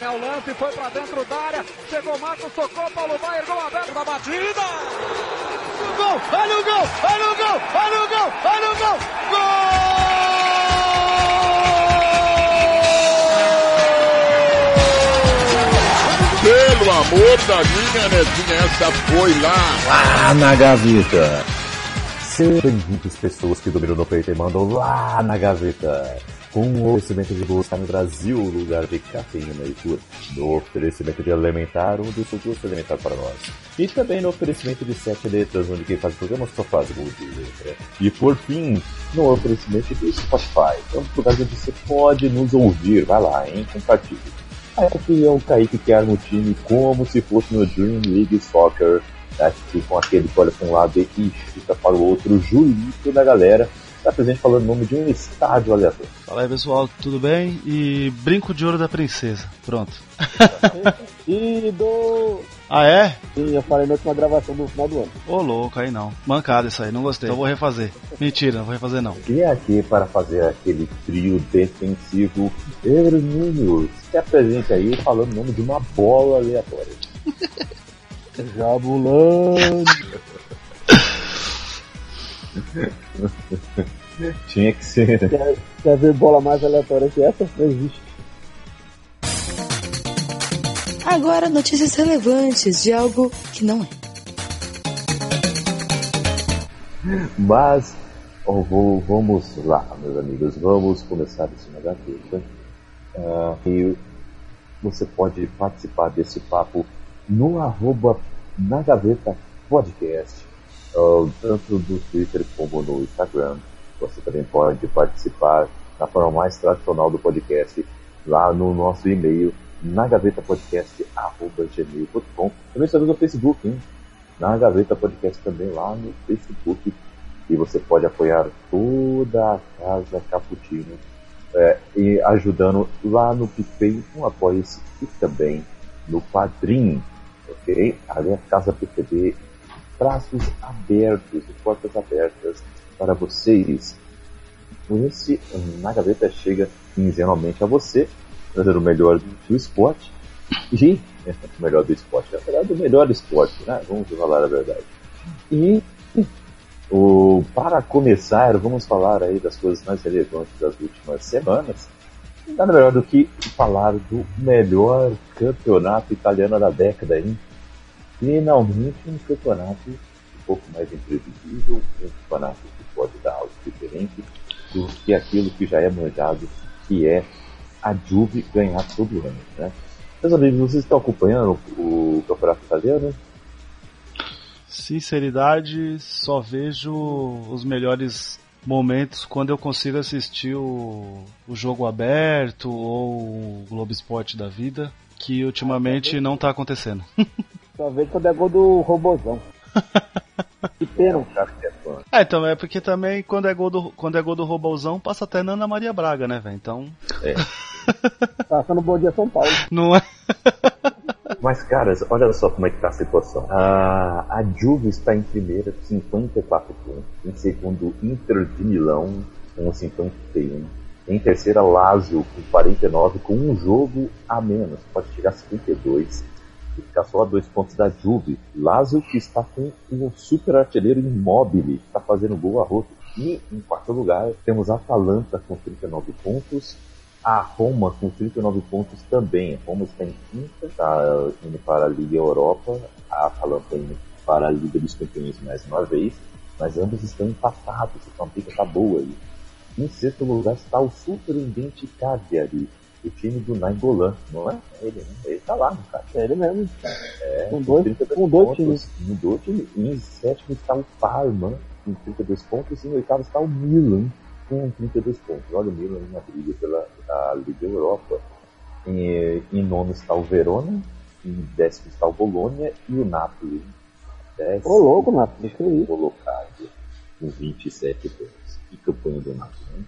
É o lance, foi pra dentro da área. Chegou Marcos, tocou, Paulo Baier, gol aberto da batida. O gol, olha o gol, olha o gol, olha o gol, olha o gol. Gol! Pelo amor da minha netinha, essa foi lá. Lá na gaveta. Sejam bem-vindos pessoas que dominam no peito e mandam lá na gaveta com o oferecimento de gosto no Brasil, lugar de cafeína e cura. No oferecimento de Elementar, um dos gosto elementar para nós. E também no oferecimento de sete letras, onde quem faz o programa só faz gol de letra. E por fim, no oferecimento do Spotify, é um lugar onde você pode nos ouvir. Vai lá, hein? Compartilhe. É o Kaique que arma o time como se fosse no Dream League Soccer. Aqui com aquele que olha para um lado e chuta para o outro, Julito da galera está presente falando o nome de um estádio aleatório. Fala aí pessoal, tudo bem? E brinco de ouro da princesa, pronto. e do. Ah é? Sim, eu falei na última gravação do final do ano. Ô louco, aí não. Mancada isso aí, não gostei. Então vou refazer. Mentira, não vou refazer não. E é aqui para fazer aquele trio defensivo, Hermínio, se apresente aí falando o nome de uma bola aleatória. Jabulani. Tinha que ser. Quer, quer ver bola mais aleatória que essa? Não existe. Agora, notícias relevantes de algo que não é. Mas, oh, vou, vamos lá, meus amigos, vamos começar isso na gaveta. Uh, e você pode participar desse papo no arroba na gaveta podcast uh, tanto no Twitter como no Instagram. Você também pode participar na forma mais tradicional do podcast lá no nosso e-mail na gavetapodcast.gmail.com Também estamos no Facebook, hein? Na Gaveta Podcast também lá no Facebook. E você pode apoiar toda a Casa Caputino é, e ajudando lá no PicPay, no Apoia-se e também no Padrim, ok? Ali é a Casa PTB braços abertos e portas abertas para vocês. Esse Na Gaveta chega quinzenalmente a você, trazendo o melhor do esporte. E o melhor do esporte, na verdade, o melhor esporte, né? Vamos falar a verdade. E o, para começar, vamos falar aí das coisas mais relevantes das últimas semanas. Nada melhor do que falar do melhor campeonato italiano da década, hein? Finalmente um campeonato um pouco mais imprevisível, um campeonato que pode dar algo diferente do que aquilo que já é manjado, que é a Juve ganhar todo ano. Né? Meus amigos, vocês estão acompanhando o campeonato italiano? Sinceridade, só vejo os melhores momentos quando eu consigo assistir o, o jogo aberto ou o Globo Esporte da vida, que ultimamente não está acontecendo. Só vê quando é gol do robozão. que pena. É, então é porque também quando é gol do, quando é gol do robozão passa até na Ana Maria Braga, né, velho? Então. É. Passa no Bom Dia São Paulo. Não é? Mas, caras, olha só como é que tá a situação. A, a Juve está em primeira com 54 pontos. Em segundo, Inter de Milão com 51. Em terceira, Lazio com 49, com um jogo a menos. Pode chegar a 52 e ficar só a dois pontos da Juve. Lazio que está com um super artilheiro imóvel, está fazendo gol a roto. E em quarto lugar temos a Atalanta com 39 pontos, a Roma com 39 pontos também. A Roma está em quinta, está indo para a Liga Europa, a Atalanta indo para a Liga dos Campeões mais uma vez, mas ambos estão empatados, então a briga está boa aí. Em sexto lugar está o surpreendente Cagliari, o time do Nainggolan, não é? Ele, né? ele tá lá, cara. É ele mesmo. É, com dois, com dois times. Mudou time. Em sétimo está o Parma, com 32 pontos, e em oitavo está o Milan, com 32 pontos. Olha o Milan na briga pela Liga Europa. Em, em nono está o Verona, em décimo está o Bolonha e o Napoli. Décimo, Ô, louco, Napoli, que isso? colocado com 27 pontos. Que campanha do Napoli, né?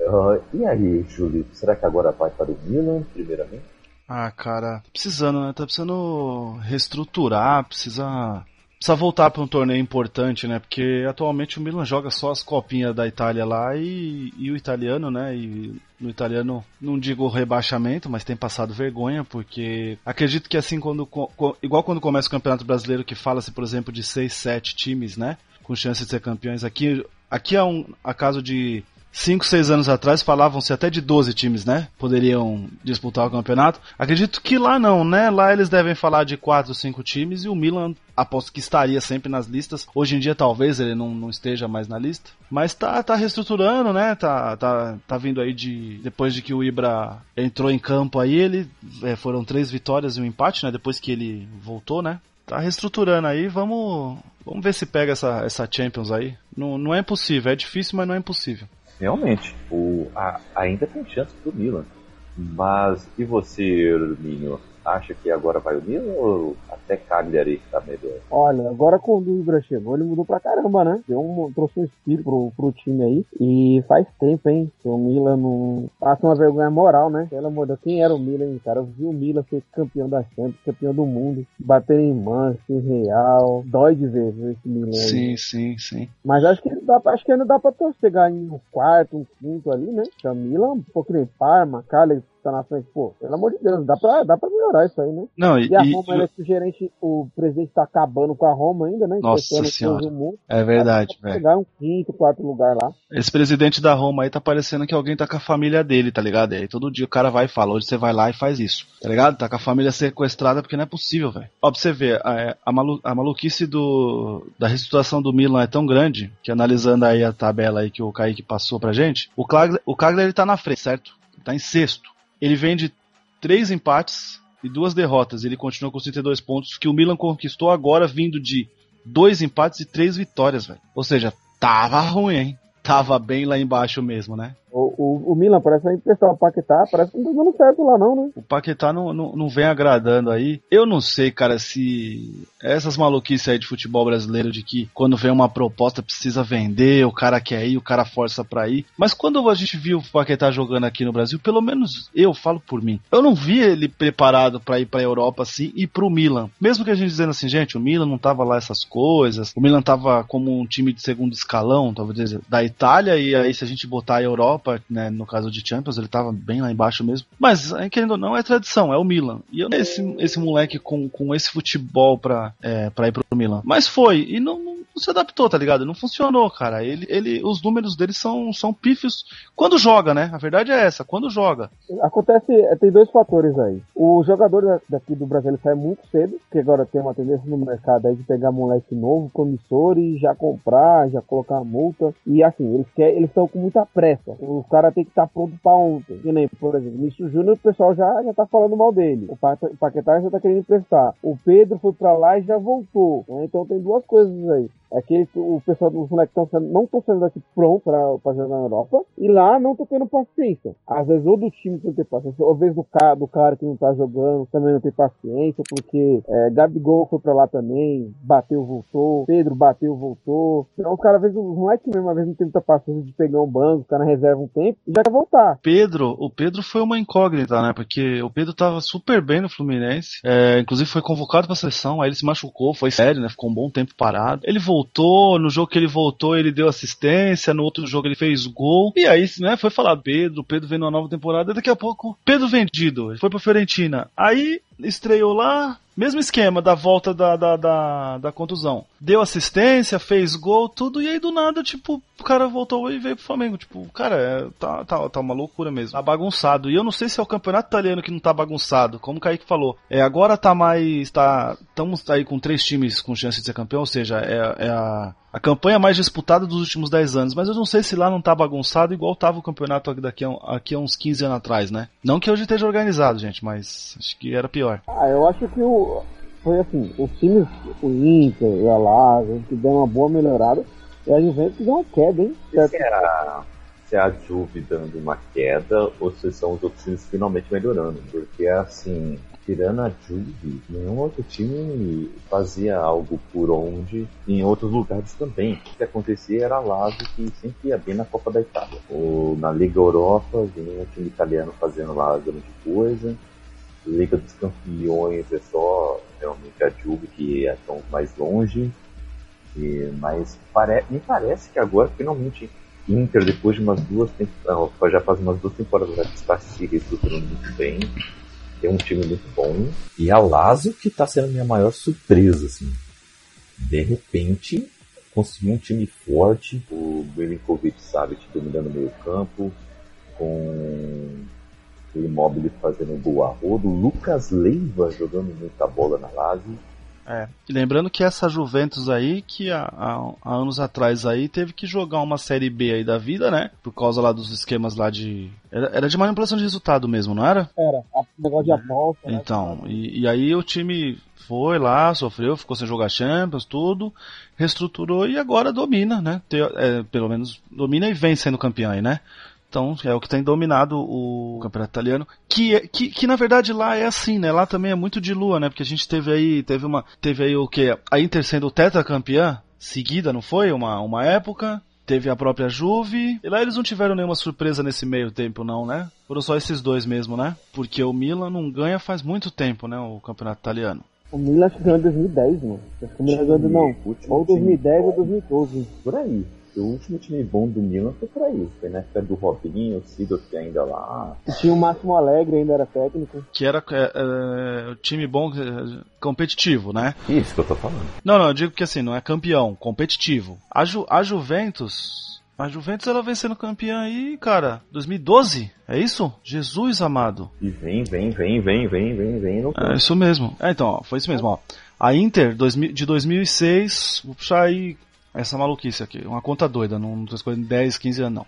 Uh, e aí, Júlio, será que agora vai para o Milan, primeiramente? Ah, cara, tá precisando, né? Tá precisando reestruturar, precisa precisa voltar para um torneio importante, né? Porque atualmente o Milan joga só as copinhas da Itália lá e, e o italiano, né? E no italiano, não digo rebaixamento, mas tem passado vergonha, porque acredito que assim, quando igual quando começa o Campeonato Brasileiro, que fala-se, por exemplo, de 6, 7 times, né? Com chance de ser campeões. Aqui, aqui é um acaso de 5, 6 anos atrás falavam-se até de 12 times, né? Poderiam disputar o campeonato. Acredito que lá não, né? Lá eles devem falar de 4, 5 times e o Milan aposto que estaria sempre nas listas. Hoje em dia talvez ele não, não esteja mais na lista. Mas tá, tá reestruturando, né? Tá, tá, tá vindo aí de. Depois de que o Ibra entrou em campo aí, ele. É, foram três vitórias e um empate, né? Depois que ele voltou, né? Tá reestruturando aí, vamos. Vamos ver se pega essa, essa Champions aí. Não, não é impossível, é difícil, mas não é impossível realmente, o, a, ainda tem chance pro Milan. Mas e você, Hermínio? Acha que agora vai o Milan ou até Cagliari tá melhor? Olha, agora quando o Ibra chegou, ele mudou pra caramba, né? Deu um, trouxe um espírito pro, pro time aí. E faz tempo, hein? Que o Milan não passa uma vergonha moral, né? Pelo amor de Deus, quem era o Milan, hein, cara? Eu vi o Milan ser campeão da Champions, campeão do mundo, bater em Manchester, Real. Dói de ver esse Milan Sim, aí. sim, sim. Mas acho que, dá, acho que ainda dá pra chegar em um quarto, um quinto ali, né? Que o Milan, um pouco nem Parma, Cagliari, tá na frente, pô, pelo amor de Deus, dá pra, dá pra melhorar isso aí, né? Não, e, e a Roma, e, é que o gerente, o presidente tá acabando com a Roma ainda, né? Nossa senhora. É verdade, velho. Pegar um quinto, quarto lugar lá. Esse presidente da Roma aí tá parecendo que alguém tá com a família dele, tá ligado? E aí todo dia o cara vai e fala, hoje você vai lá e faz isso, tá ligado? Tá com a família sequestrada porque não é possível, velho. Ó, pra você ver, a, a, malu, a maluquice do, da reestruturação do Milan é tão grande que analisando aí a tabela aí que o Kaique passou pra gente, o Cagliari, o Cagliari ele tá na frente, certo? Tá em sexto. Ele vem de três empates e duas derrotas. Ele continua com 32 pontos, que o Milan conquistou agora vindo de dois empates e três vitórias, velho. Ou seja, tava ruim, hein? Tava bem lá embaixo mesmo, né? O, o, o, Milan parece a impressão, o Paquetá parece que não tá dando certo lá não, né? O Paquetá não, não, não vem agradando aí. Eu não sei, cara, se essas maluquices aí de futebol brasileiro de que quando vem uma proposta precisa vender, o cara quer ir, o cara força pra ir. Mas quando a gente viu o Paquetá jogando aqui no Brasil, pelo menos eu falo por mim, eu não vi ele preparado para ir pra Europa assim e pro Milan. Mesmo que a gente dizendo assim, gente, o Milan não tava lá essas coisas, o Milan tava como um time de segundo escalão, talvez da Itália, e aí se a gente botar a Europa Né, no caso de Champions, ele tava bem lá embaixo mesmo. Mas, querendo ou não, é tradição, é o Milan. E eu esse, esse moleque com, com esse futebol pra, é, pra ir pro Milan. Mas foi, e não, não, não, se adaptou, tá ligado? Não funcionou, cara. Ele, ele, os números dele são, são pífios quando joga, né? A verdade é essa, quando joga. Acontece, é, tem dois fatores aí. O jogador daqui do Brasil sai muito cedo, que agora tem uma tendência no mercado aí de pegar moleque novo, promissor e já comprar, já colocar multa. E assim, eles querem, eles estão com muita pressa o cara tem que estar tá pronto pra ontem. Que nem, por exemplo, o Vinícius Júnior, o pessoal já, já tá falando mal dele. O Paquetá já tá querendo emprestar. O Pedro foi pra lá e já voltou. Né? Então tem duas coisas aí. É que o pessoal dos moleques não estão sendo daqui pronto pra, pra jogar na Europa. E lá não estão tendo paciência. Às vezes, ou do time que não tem paciência, ou às vezes do cara, do cara que não tá jogando também não tem paciência, porque é, Gabigol foi pra lá também, bateu, voltou. Pedro bateu, voltou. Então, os caras, às vezes, os moleques mesmo, às vezes não tem muita paciência de pegar um banco, o cara reserva um tempo e já quer voltar. Pedro, o Pedro foi uma incógnita, né? Porque o Pedro tava super bem no Fluminense. É, inclusive foi convocado pra seleção, aí ele se machucou, foi sério, né? Ficou um bom tempo parado. Ele voltou voltou, no jogo que ele voltou ele deu assistência, no outro jogo ele fez gol. E aí, né, foi falar Pedro, Pedro vem numa nova temporada, daqui a pouco Pedro vendido, foi pra Fiorentina. Aí estreou lá, mesmo esquema da volta da, da, da, da, contusão. Deu assistência, fez gol, tudo, e aí do nada, tipo, o cara voltou e veio pro Flamengo. Tipo, cara, é, tá, tá, tá uma loucura mesmo. Tá bagunçado. E eu não sei se é o campeonato italiano que não tá bagunçado, como o Kaique falou. É, agora tá mais. tá Estamos aí com três times com chance de ser campeão, ou seja, é, é a a campanha mais disputada dos últimos 10 anos, mas eu não sei se lá não tá bagunçado igual tava o campeonato daqui a, aqui a uns 15 anos atrás, né? Não que hoje esteja organizado, gente, mas acho que era pior. Ah, eu acho que o, foi assim, os times, o Inter e a que deu uma boa melhorada, e a Juventus deu uma queda, hein? Se é a Juve dando uma queda, ou se são os outros times finalmente melhorando, porque assim, tirando a Juve, nenhum outro time fazia algo por onde em outros lugares também. O que acontecia era a Lazio que sempre ia bem na Copa da Itália. Ou na Liga Europa, vinha time italiano fazendo lá grande coisa. Liga dos Campeões é só realmente a Juve que estão mais longe. E, mas pare, me parece que agora finalmente Inter, depois de umas duas temporadas, já faz umas duas temporadas que está se reestruturando muito bem. Tem um time muito bom. E a Lazio que está sendo a minha maior surpresa, assim. De repente, conseguiu um time forte, o Milinkovic, sabe, dominando o meio campo, com o Immobile fazendo um gol a rodo, Lucas Leiva jogando muita bola na Lazio. É. E lembrando que essa Juventus aí, que há, há, há, anos atrás aí, teve que jogar uma série B aí da vida, né? Por causa lá dos esquemas lá de. Era, era de manipulação de resultado mesmo, não era? Era, o negócio de aposta. Né? Então, e, e aí o time foi lá, sofreu, ficou sem jogar Champions, tudo, reestruturou e agora domina, né? Tem, é, pelo menos domina e vem sendo campeão aí, né? Então é o que tem dominado o campeonato italiano, que, é, que, que na verdade lá é assim, né? Lá também é muito de lua, né? Porque a gente teve aí, teve uma, teve aí o que? A Inter sendo tetracampeã seguida, não foi? Uma, uma época. Teve a própria Juve. E lá eles não tiveram nenhuma surpresa nesse meio tempo, não, né? Foram só esses dois mesmo, né? Porque o Milan não ganha faz muito tempo, né? O campeonato italiano. O Milan acho que ganhou em 2010, mano. Acho que o Milan ganhou, não. Ou 2010 ou 2012. Por aí. O último time bom do Milan foi por aí. Foi na época do Robinho, o Sidorf ainda lá. E tinha o Máximo Alegre, ainda era técnico. Que era é, é, time bom, é, competitivo, né? Isso que eu tô falando. Não, não, eu digo que assim, não é campeão, competitivo. A, Ju, a Juventus. A Juventus ela vem sendo campeã aí, cara, 2012? É isso? Jesus amado. E vem, vem, vem, vem, vem, vem, vem. No é isso mesmo. É, então, ó, foi isso mesmo, ó. A Inter de 2006, vou puxar aí essa maluquice aqui, uma conta doida, não tô escolhendo 10, 15 anos não.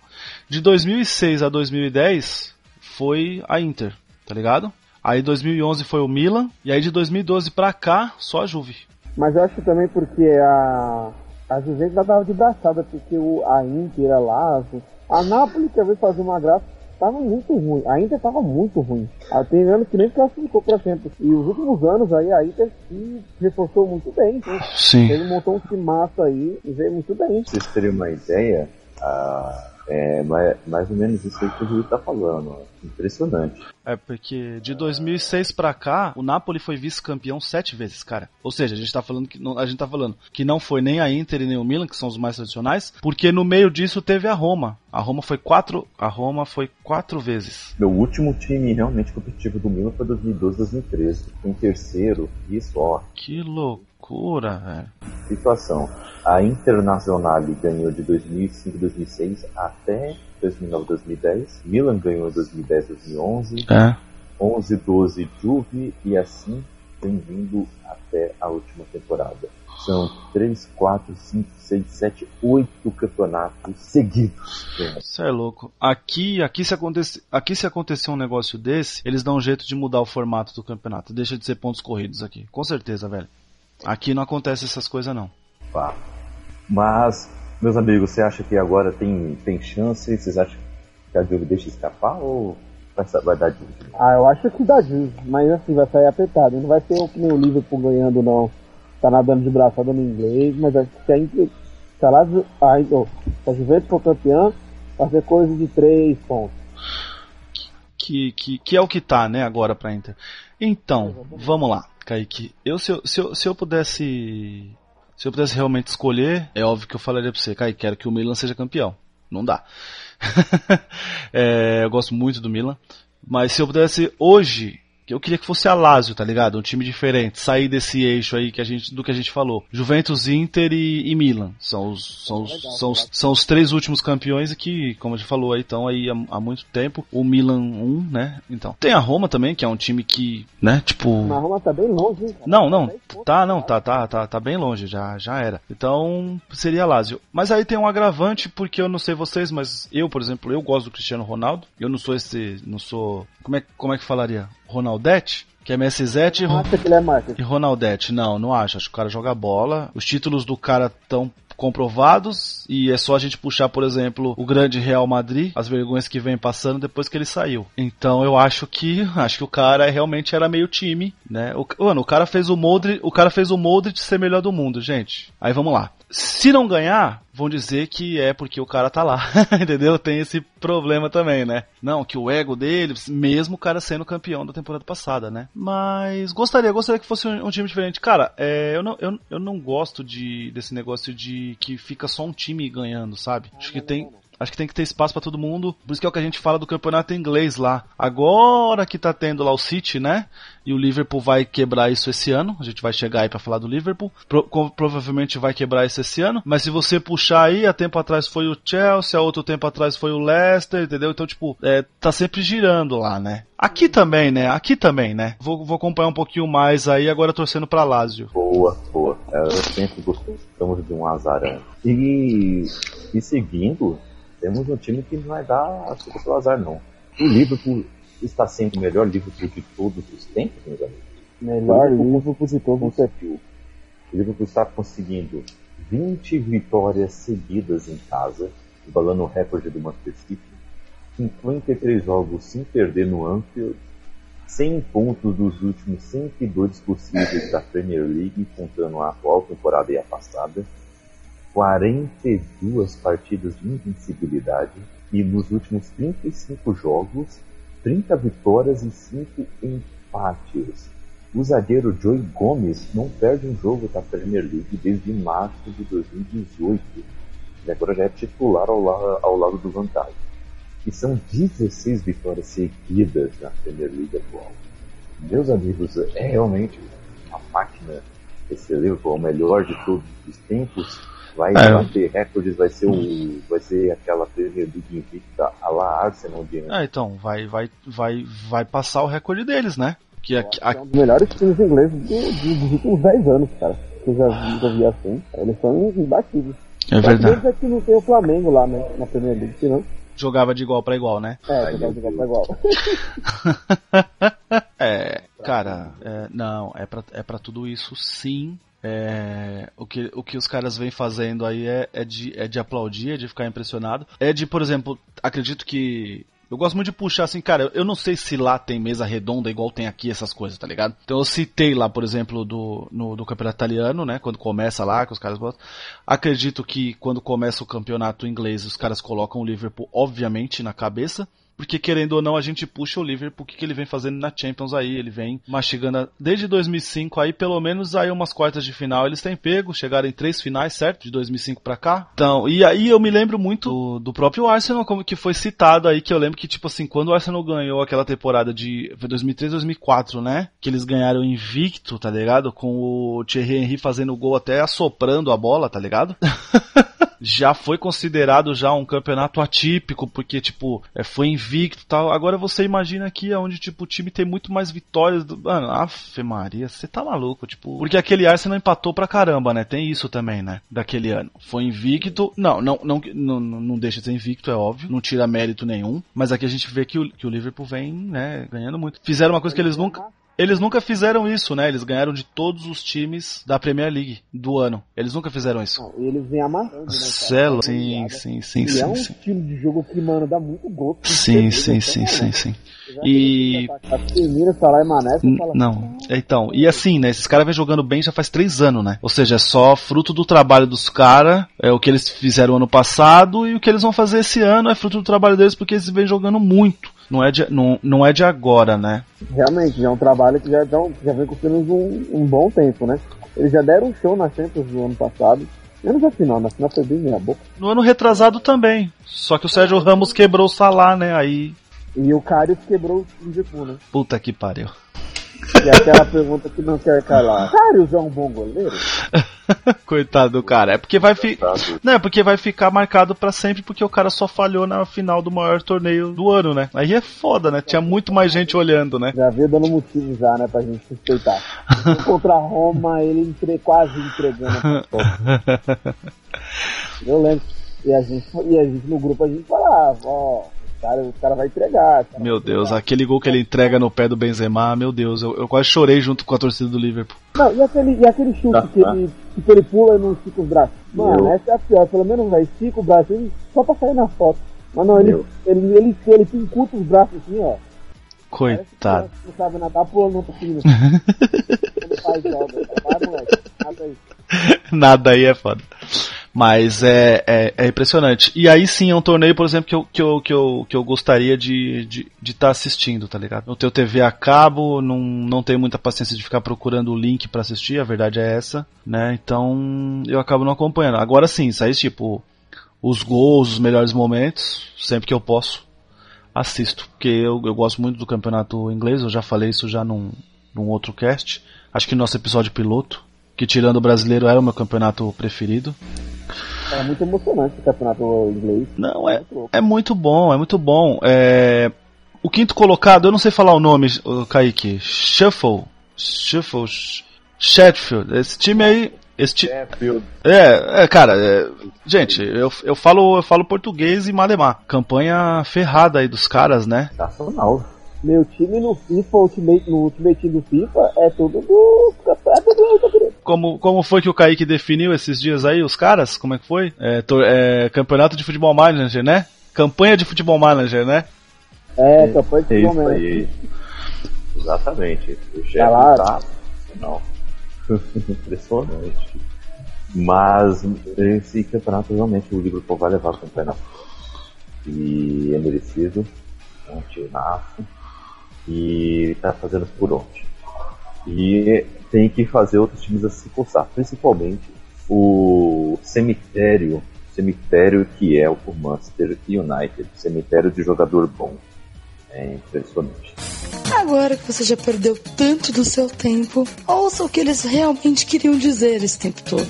De 2006 a 2010 foi a Inter, tá ligado? Aí 2011 foi o Milan e aí de 2012 pra cá só a Juve. Mas eu acho também porque a a Juventus já tava de braçada porque o a Inter, a Lazio, a Napoli quer ver fazer uma graça tava muito ruim. A Inter tava muito ruim. Ah, tem anos que nem classificou para sempre. E os últimos anos aí a Inter se reforçou muito bem. Então, Sim. Ele montou um time massa aí e veio muito bem. Pra vocês terem uma ideia, a é mais, mais ou menos isso aí que o Rio tá falando. Impressionante. É, porque de 2006 para cá, o Napoli foi vice-campeão sete vezes, cara. Ou seja, a gente tá falando que não, a gente tá falando que não foi nem a Inter e nem o Milan, que são os mais tradicionais, porque no meio disso teve a Roma. A Roma foi quatro, a Roma foi quatro vezes. Meu último time realmente competitivo do Milan foi 2012, 2013. Em terceiro, isso, ó. Que loucura, velho. Situação. A Internacional ganhou de 2005 2006 até 2009 2010. Milan ganhou em 2010 2011. É. 11 12 Juve e assim tem vindo até a última temporada. São 3, 4, 5, 6, 7, 8 campeonatos seguidos. Isso é louco. Aqui, aqui, se acontecer, aqui se acontecer um negócio desse, eles dão um jeito de mudar o formato do campeonato. Deixa de ser pontos corridos aqui. Com certeza, velho. Aqui não acontece essas coisas não. Pá. Mas, meus amigos, você acha que agora tem, tem chance? Vocês acham que a Juve deixa escapar ou vai, vai dar Juve? Ah, eu acho que dá Juve, mas assim, vai sair apertado. Não vai ser o que nem o Liverpool ganhando, não. Tá nadando de braçada no inglês, mas acho que se a, se a, Lazio, a, oh, se a Juventus for campeã, vai ser coisa de 3 pontos. Que, que, que é o que tá, né, agora pra Inter. Então, vamos lá, Kaique. Eu, se, eu, se, eu, se eu pudesse se eu pudesse realmente escolher, é óbvio que eu falaria pra você, Kai, quero que o Milan seja campeão. Não dá. é, eu gosto muito do Milan. Mas se eu pudesse hoje eu queria que fosse a Lazio, tá ligado? Um time diferente, sair desse eixo aí que a gente, do que a gente falou. Juventus, Inter e, e Milan. São os, são, os, são, os, são os três últimos campeões que, como a gente falou estão aí há, há, muito tempo. O Milan, um, né? Então. Tem a Roma também, que é um time que, né, tipo. Mas a Roma tá bem longe, hein, Não, não. Tá, não, tá, tá, tá, tá bem longe, já, já era. Então, seria a Lazio. Mas aí tem um agravante, porque eu não sei vocês, mas eu, por exemplo, eu gosto do Cristiano Ronaldo. Eu não sou esse, não sou, como é, como é que falaria? Ronaldete, que é MSZ e, e Ronaldete. Não, não acho. Acho que o cara joga bola. Os títulos do cara estão comprovados e é só a gente puxar, por exemplo, o grande Real Madrid, as vergonhas que vem passando depois que ele saiu. Então eu acho que acho que o cara realmente era meio time, né? O, mano, o cara fez o Modric, o cara fez o Modric ser melhor do mundo, gente. Aí vamos lá. Se não ganhar, vão dizer que é porque o cara tá lá, entendeu? Tem esse problema também, né? Não, que o ego dele, mesmo o cara sendo campeão da temporada passada, né? Mas gostaria, gostaria que fosse um, um time diferente. Cara, é, eu, não, eu, eu não gosto de, desse negócio de que fica só um time ganhando, sabe? Acho que tem, Acho que tem que ter espaço para todo mundo. Por isso que é o que a gente fala do campeonato inglês lá. Agora que tá tendo lá o City, né? E o Liverpool vai quebrar isso esse ano. A gente vai chegar aí para falar do Liverpool. Pro, provavelmente vai quebrar isso esse ano. Mas se você puxar aí, há tempo atrás foi o Chelsea, há outro tempo atrás foi o Leicester, entendeu? Então, tipo, é, tá sempre girando lá, né? Aqui também, né? Aqui também, né? Vou, vou acompanhar um pouquinho mais aí, agora torcendo pra Lazio. Boa, boa. Eu sempre gostamos de um azarão. E, e seguindo, temos um time que não vai dar a desculpa pelo azar, não. O Liverpool está sendo o melhor Liverpool de todos os tempos, meus amigos. Melhor Liverpool de todos os tempos. O Liverpool está conseguindo 20 vitórias seguidas em casa, igualando o recorde do Manchester City. 53 jogos sem perder no Anfield, 100 pontos dos últimos 102 possíveis da Premier League, contando a atual temporada e a passada. 42 partidas de invencibilidade e nos últimos 35 jogos, 30 vitórias e 5 empates. O zagueiro Joey Gomes não perde um jogo da Premier League desde março de 2018 e agora já é titular ao, la ao lado do Van Dijk. E são 16 vitórias seguidas na Premier League atual. Meus amigos, é realmente uma máquina esse Liverpool, o melhor de todos os tempos vai é. bater recordes, vai ser o. vai ser aquela Premier League invicta a la Arsenal de. É, então, vai, vai, vai, vai passar o recorde deles, né? Que a, a... É um dos melhores times ingleses do, dos últimos 10 anos, cara. Que eu já vi, já vi assim. Eles são imbatíveis. É verdade. É que não tem o Flamengo lá, né? Na Premier League, senão. Jogava de igual para igual, né? É, jogava de igual pra igual. é, cara, é, não, é pra, é pra tudo isso sim. É, o, que, o que os caras vêm fazendo aí é, é, de, é de aplaudir, é de ficar impressionado. É de, por exemplo, acredito que eu gosto muito de puxar assim, cara, eu não sei se lá tem mesa redonda igual tem aqui essas coisas, tá ligado? Então eu citei lá, por exemplo, do, no, do campeonato italiano, né? Quando começa lá, que os caras botam. Acredito que quando começa o campeonato inglês, os caras colocam o Liverpool, obviamente, na cabeça. Porque querendo ou não, a gente puxa o Liverpool, que, ele vem fazendo na Champions aí, ele vem mastigando desde 2005 aí, pelo menos aí umas quartas de final eles têm pego, chegaram em três finais, certo? De 2005 para cá. Então, e aí eu me lembro muito do, do, próprio Arsenal, como que foi citado aí, que eu lembro que tipo assim, quando o Arsenal ganhou aquela temporada de foi 2003, 2004, né? Que eles ganharam invicto, tá ligado? Com o Thierry Henry fazendo gol até assoprando a bola, tá ligado? já foi considerado já um campeonato atípico, porque, tipo, é, foi invicto e tal. Agora você imagina aqui onde, tipo, o time tem muito mais vitórias. Do... Mano, afe Maria, você tá maluco, tipo. Porque aquele Arsenal empatou pra caramba, né? Tem isso também, né? Daquele ano. Foi invicto. Não, não, não, não, não deixa de ser invicto, é óbvio. Não tira mérito nenhum. Mas aqui a gente vê que o, que o Liverpool vem, né, ganhando muito. Fizeram uma coisa que eles nunca. Eles nunca fizeram isso, né? Eles ganharam de todos os times da Premier League do ano. Eles nunca fizeram isso. Não, eles vêm amarrando, né? Celo, sim, sim, sim, sim. E é um sim. estilo de jogo que, mano, dá muito gosto. Sim, sim, sim, sim, sim. E. Não, então, e assim, né? Esses caras vêm jogando bem já faz três anos, né? Ou seja, é só fruto do trabalho dos caras, é o que eles fizeram ano passado e o que eles vão fazer esse ano é fruto do trabalho deles porque eles vêm jogando muito não é de, não, não é de agora, né? Realmente, já é um trabalho que já, dão, já vem construindo um, um bom tempo, né? Eles já deram um show na Champions do ano passado. Menos a final, na final foi bem meia boca. No ano retrasado também. Só que o Sérgio Ramos quebrou o Salah, né? Aí. E o Karius quebrou o Liverpool, né? Puta que pariu. E aquela pergunta que não quer calar. Karius é um bom goleiro? Coitado do cara. É porque vai ficar. Não, é porque vai ficar marcado para sempre porque o cara só falhou na final do maior torneio do ano, né? Aí é foda, né? Tinha muito mais gente olhando, né? Já veio dando motivo já, né, pra gente suspeitar. Contra a Roma, ele entre... quase entregando. Eu lembro. E a gente, e a gente no grupo a gente falava, ó cara, o cara vai entregar. Cara. Meu Deus, aquele gol que ele entrega no pé do Benzema, meu Deus, eu, eu quase chorei junto com a torcida do Liverpool. Não, e aquele, e aquele chute ah, que, ele, que ele pula e não estica os braços? Mano, essa é a pior, pelo menos vai, estica o braço só pra sair na foto. Mas não, ele, ele, ele, ele, ele pincuta os braços assim, ó. Coitado. Não sabe nadar, pulando no aí. Nada aí é foda. Mas é, é, é, impressionante. E aí sim é um torneio, por exemplo, que eu, que eu, que eu, que eu gostaria de estar de, de tá assistindo, tá ligado? No teu TV a cabo, não, não tenho muita paciência de ficar procurando o link para assistir, a verdade é essa, né? Então eu acabo não acompanhando. Agora sim, aí tipo os gols, os melhores momentos, sempre que eu posso, assisto. Porque eu, eu gosto muito do campeonato inglês, eu já falei isso já num, num outro cast. Acho que no nosso episódio piloto, que tirando o brasileiro era o meu campeonato preferido. É muito emocionante esse campeonato inglês. Não, é, é muito bom, é muito bom. É, o quinto colocado, eu não sei falar o nome, Kaique. Shuffle. Shuffle. Sheffield. Esse time aí. Esse ti... É, é, cara, é, gente, eu, eu, falo, eu falo português e malemar. Campanha ferrada aí dos caras, né? Nacional. Meu time no FIFA, ultimate, no Ultimate Team do FIFA, é tudo do campeonato do como, como foi que o Kaique definiu esses dias aí, os caras? Como é que foi? É, tor, é, campeonato de futebol manager, né? Campanha de futebol manager, né? É, campanha de futebol manager. Aí. Exatamente. O chefe tá, tá. Não. Impressionante. Mas esse campeonato realmente o Liverpool vai levar o campeonato. E é merecido. É um tionaço. E tá fazendo por onde. E tem que fazer outros times a se coçar, principalmente o cemitério, cemitério que é o Manchester United, cemitério de jogador bom. É impressionante. Agora que você já perdeu tanto do seu tempo, ouça o que eles realmente queriam dizer esse tempo todo.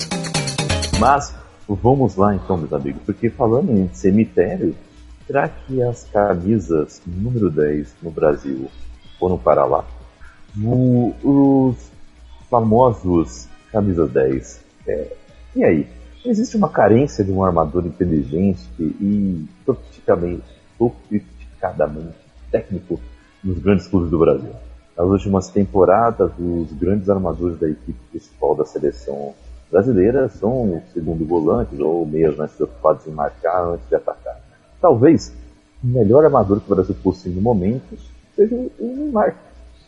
Mas vamos lá então, meus amigos, porque falando em cemitério, será que as camisas número 10 no Brasil foram para lá? O, os famosos camisa 10. É, e aí? Existe uma carência de um armador inteligente e sofisticadamente, técnico nos grandes clubes do Brasil. Nas últimas temporadas, os grandes armadores da equipe principal da seleção brasileira são os segundo volantes ou meias mais preocupados em marcar antes de atacar. Talvez o melhor armador que o Brasil possui no momento seja o Neymar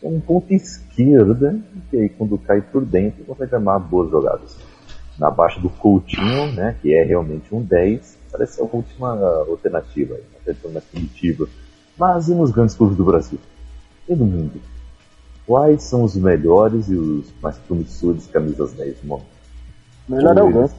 um ponto esquerda, que aí quando cai por dentro consegue armar boas jogadas. Na baixa do Coutinho, né, que é realmente um 10, parece a última alternativa, uma alternativa mais primitiva. Mas e nos grandes clubes do Brasil? E do mundo? Quais são os melhores e os mais promissores camisas 10 do momento? Melhor é o Ganso.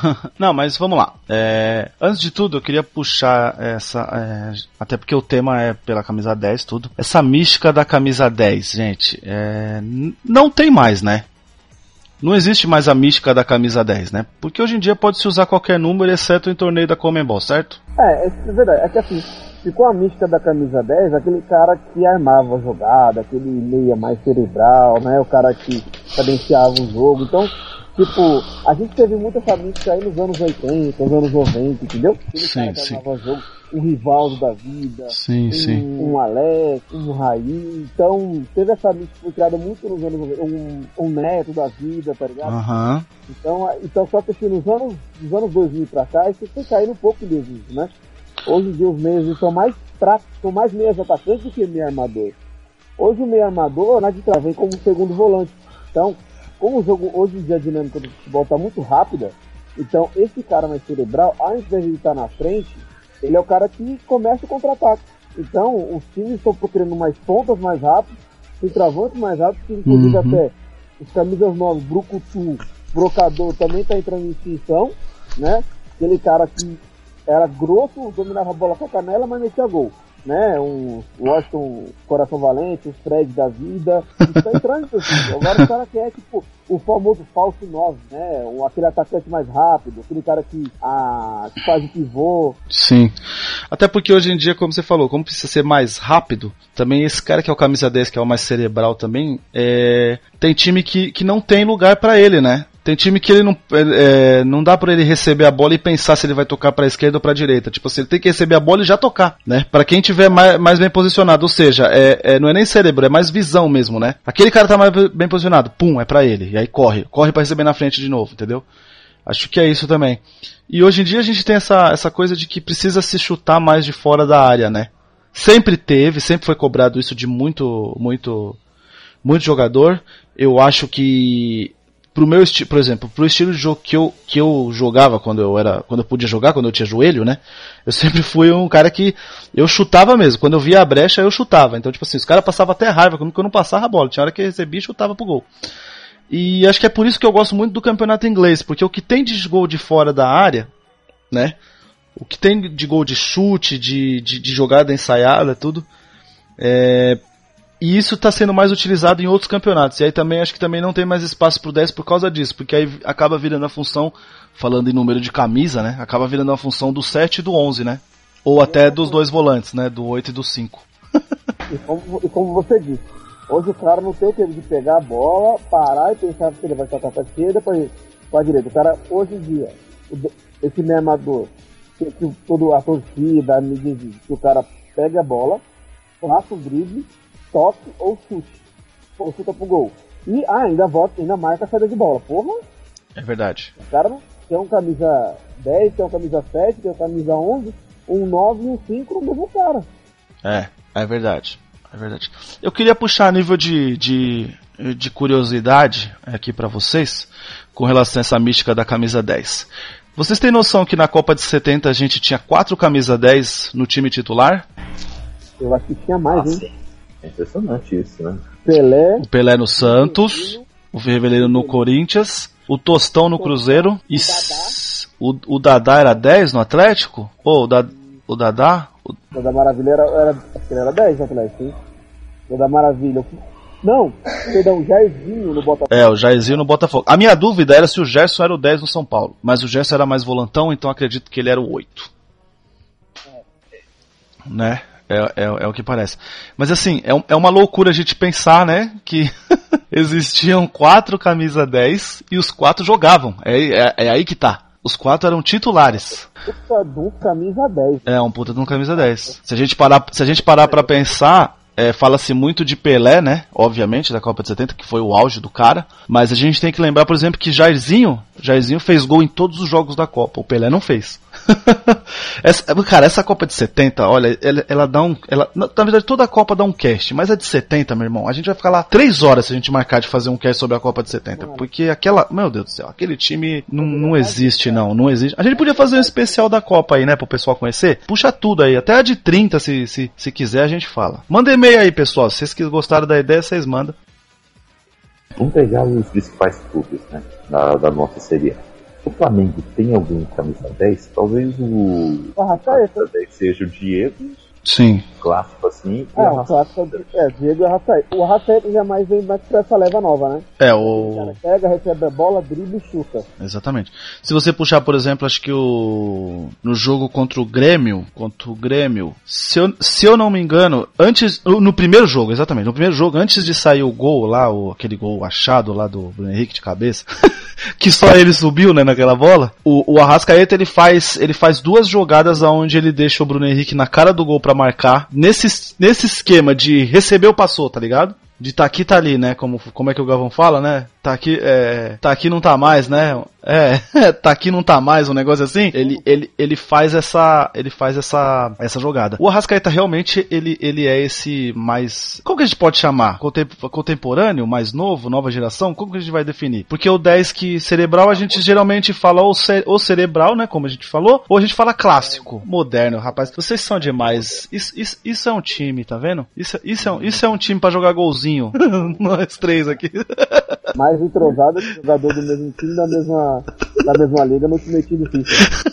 Não, mas vamos lá. É, antes de tudo, eu queria puxar essa. É, até porque o tema é pela camisa 10, tudo. Essa mística da camisa 10, gente. É, não tem mais, né? Não existe mais a mística da camisa 10, né? Porque hoje em dia pode se usar qualquer número, exceto em torneio da Comembol, certo? É, é verdade. É que assim, ficou a mística da camisa 10, aquele cara que armava a jogada, aquele meia mais cerebral, né? O cara que cadenciava o jogo. Então, Tipo, a gente teve muita essa mística aí nos anos 80, nos anos 90, entendeu? Aquele sim, sim. jogo, um Rivaldo da vida, sim, um, sim. um Alex, um Raí. Então, teve essa mística que foi criada muito nos anos 90, um, um Neto da vida, tá ligado? Uhum. Então, então, só que assim, nos anos, nos anos 2000 pra cá, isso foi caindo um pouco desuso, né? Hoje em dia os meios são mais práticos, são mais meias atacantes do que meio armador. Hoje o meio armador, na de vem como segundo volante. Então, como o jogo hoje em dia a dinâmica do futebol está muito rápida, então esse cara mais cerebral, ao invés de ele estar na frente, ele é o cara que começa o contra-ataque. Então os times estão procurando mais pontas mais rápidas, centroavantes mais rápidos, que inclusive uhum. até os camisas novos, Brucutu, Brocador também está entrando em extinção, né? Aquele cara que era grosso, dominava a bola com a canela, mas metia gol né? Um Washington Coração Valente, os Fred da vida. Está entrando assim. Agora o cara quer, tipo, o famoso falso 9, né? Um, aquele atacante mais rápido, aquele cara que, ah, que faz o pivô. Sim. Até porque hoje em dia, como você falou, como precisa ser mais rápido, também esse cara que é o camisa 10, que é o mais cerebral também, é... tem time que, que não tem lugar para ele, né? Tem time que ele não, é, não dá para ele receber a bola e pensar se ele vai tocar para esquerda ou para direita. Tipo, assim, ele tem que receber a bola e já tocar, né? Para quem tiver mais, mais, bem posicionado, ou seja, é, é, não é nem cérebro, é mais visão mesmo, né? Aquele cara tá mais bem posicionado, pum, é para ele. E aí corre, corre para receber na frente de novo, entendeu? Acho que é isso também. E hoje em dia a gente tem essa, essa coisa de que precisa se chutar mais de fora da área, né? Sempre teve, sempre foi cobrado isso de muito, muito, muito jogador. Eu acho que pro meu estilo, por exemplo, pro estilo de jogo que eu, que eu jogava quando eu era, quando eu podia jogar, quando eu tinha joelho, né? Eu sempre fui um cara que eu chutava mesmo. Quando eu via a brecha, eu chutava. Então, tipo assim, os caras passavam até raiva quando eu não passava a bola. Tinha hora que eu recebia e chutava pro gol. E acho que é por isso que eu gosto muito do campeonato inglês, porque o que tem de gol de fora da área, né? O que tem de gol de chute, de, de, de jogada ensaiada, tudo, é, e isso está sendo mais utilizado em outros campeonatos. E aí também acho que também não tem mais espaço para o 10 por causa disso, porque aí acaba virando a função, falando em número de camisa, né? Acaba virando a função do 7 e do 11, né? Ou até dos dois volantes, né? Do 8 e do 5. e, como, e como você disse, hoje o cara não tem o que de pegar a bola, parar e pensar que ele vai tocar a esquerda para a direita. O cara, hoje em dia, esse memador, que, que toda a torcida, mídia exige, que o cara pega a bola, faça o drible toque ou chute. Ou chuta pro gol. E ah, ainda volta, ainda marca a saída de bola. Porra! É verdade. O cara tem um camisa 10, tem um camisa 7, tem um camisa 11, um 9 e um 5 no mesmo cara. É, é verdade. É verdade. Eu queria puxar a nível de, de, de curiosidade aqui para vocês com relação a essa mística da camisa 10. Vocês têm noção que na Copa de 70 a gente tinha quatro camisa 10 no time titular? Eu acho que tinha mais, hein? É impressionante isso, né? Pelé. O Pelé no Santos, o Reveleiro no Corinthians, o Tostão no Cruzeiro e o, o Dadá era 10 no Atlético? Ou o, da, o Dadá? O Dadá Maravilha era, era, acho que ele era 10 no Atlético, hein? O Dadá Maravilha. Não, perdão, o Jairzinho no Botafogo. É, o Jairzinho no Botafogo. A minha dúvida era se o Gerson era o 10 no São Paulo. Mas o Gerson era mais volantão, então acredito que ele era o 8. É. Né? É, é, é, o que parece. Mas assim, é, é uma loucura a gente pensar, né? Que existiam quatro camisa 10 e os quatro jogavam. É, é, é, aí que tá. Os quatro eram titulares. Puta um camisa 10. É, um puta de um camisa 10. Se a gente parar, se a gente parar pra pensar, é, Fala-se muito de Pelé, né? Obviamente, da Copa de 70, que foi o auge do cara. Mas a gente tem que lembrar, por exemplo, que Jairzinho, Jairzinho fez gol em todos os jogos da Copa. O Pelé não fez. essa, cara, essa Copa de 70, olha, ela, ela dá um. Ela, na, verdade, toda a Copa dá um cast, mas a de 70, meu irmão, a gente vai ficar lá três horas se a gente marcar de fazer um cast sobre a Copa de 70. Porque aquela. Meu Deus do céu, aquele time não, não existe, não. Não existe. A gente podia fazer um especial da Copa aí, né, pro pessoal conhecer. Puxa tudo aí, até a de 30, se, se, se quiser, a gente fala. Manda e-mail aí, pessoal. Se vocês gostaram da ideia, vocês mandam. Vamos pegar os principais clubes, né, da, da nossa série o Flamengo tem algum camisa 10? Talvez o. Arrascaeta. 10 seja o Diego Sim. Clássico assim. É, o clássico é Diego e Arrascaeta. O Arrascaeta já mais vem mais pra essa leva nova, né? É, o. o cara pega, recebe a bola, dribla e chuta. Exatamente. Se você puxar, por exemplo, acho que o. No jogo contra o Grêmio. Contra o Grêmio. Se eu, se eu não me engano, antes. No primeiro jogo, exatamente. No primeiro jogo, antes de sair o gol lá, o, aquele gol achado lá do Bruno Henrique de cabeça. que só ele subiu, né, naquela bola. O, o Arrascaeta ele faz, ele faz duas jogadas aonde ele deixa o Bruno Henrique na cara do gol para marcar. Nesse, nesse esquema de recebeu, passou, tá ligado? De tá aqui, tá ali, né? Como, como é que o Galvão fala, né? Tá aqui, é, tá aqui não tá mais, né? É, tá aqui não tá mais, um negócio assim. Ele, ele, ele faz essa, ele faz essa, essa jogada. O Arrascaeta realmente, ele, ele é esse mais, como que a gente pode chamar? Contemporâneo, mais novo, nova geração? Como que a gente vai definir? Porque o 10 que cerebral a gente geralmente fala ou, ce, ou cerebral, né? Como a gente falou, ou a gente fala clássico, moderno, rapaz. Vocês são demais. Isso, isso, isso é um time, tá vendo? Isso, isso, é, um, isso é um time para jogar golzinho. Nós três aqui. Mais entrosado que jogador do mesmo time da mesma, da mesma liga no time difícil.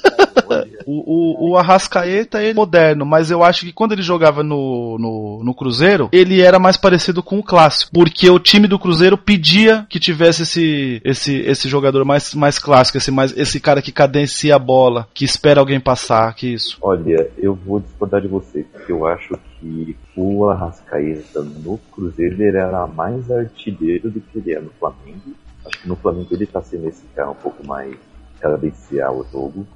O, o, o Arrascaeta ele é moderno, mas eu acho que quando ele jogava no, no, no, Cruzeiro, ele era mais parecido com o clássico. Porque o time do Cruzeiro pedia que tivesse esse, esse, esse jogador mais, mais clássico, esse, mais, esse cara que cadencia a bola, que espera alguém passar, que isso. Olha, eu vou discordar de você, porque eu acho que o Arrascaeta no Cruzeiro ele era mais artilheiro do que ele é no Flamengo. Acho que no Flamengo ele tá sendo esse cara um pouco mais cadenciar o jogo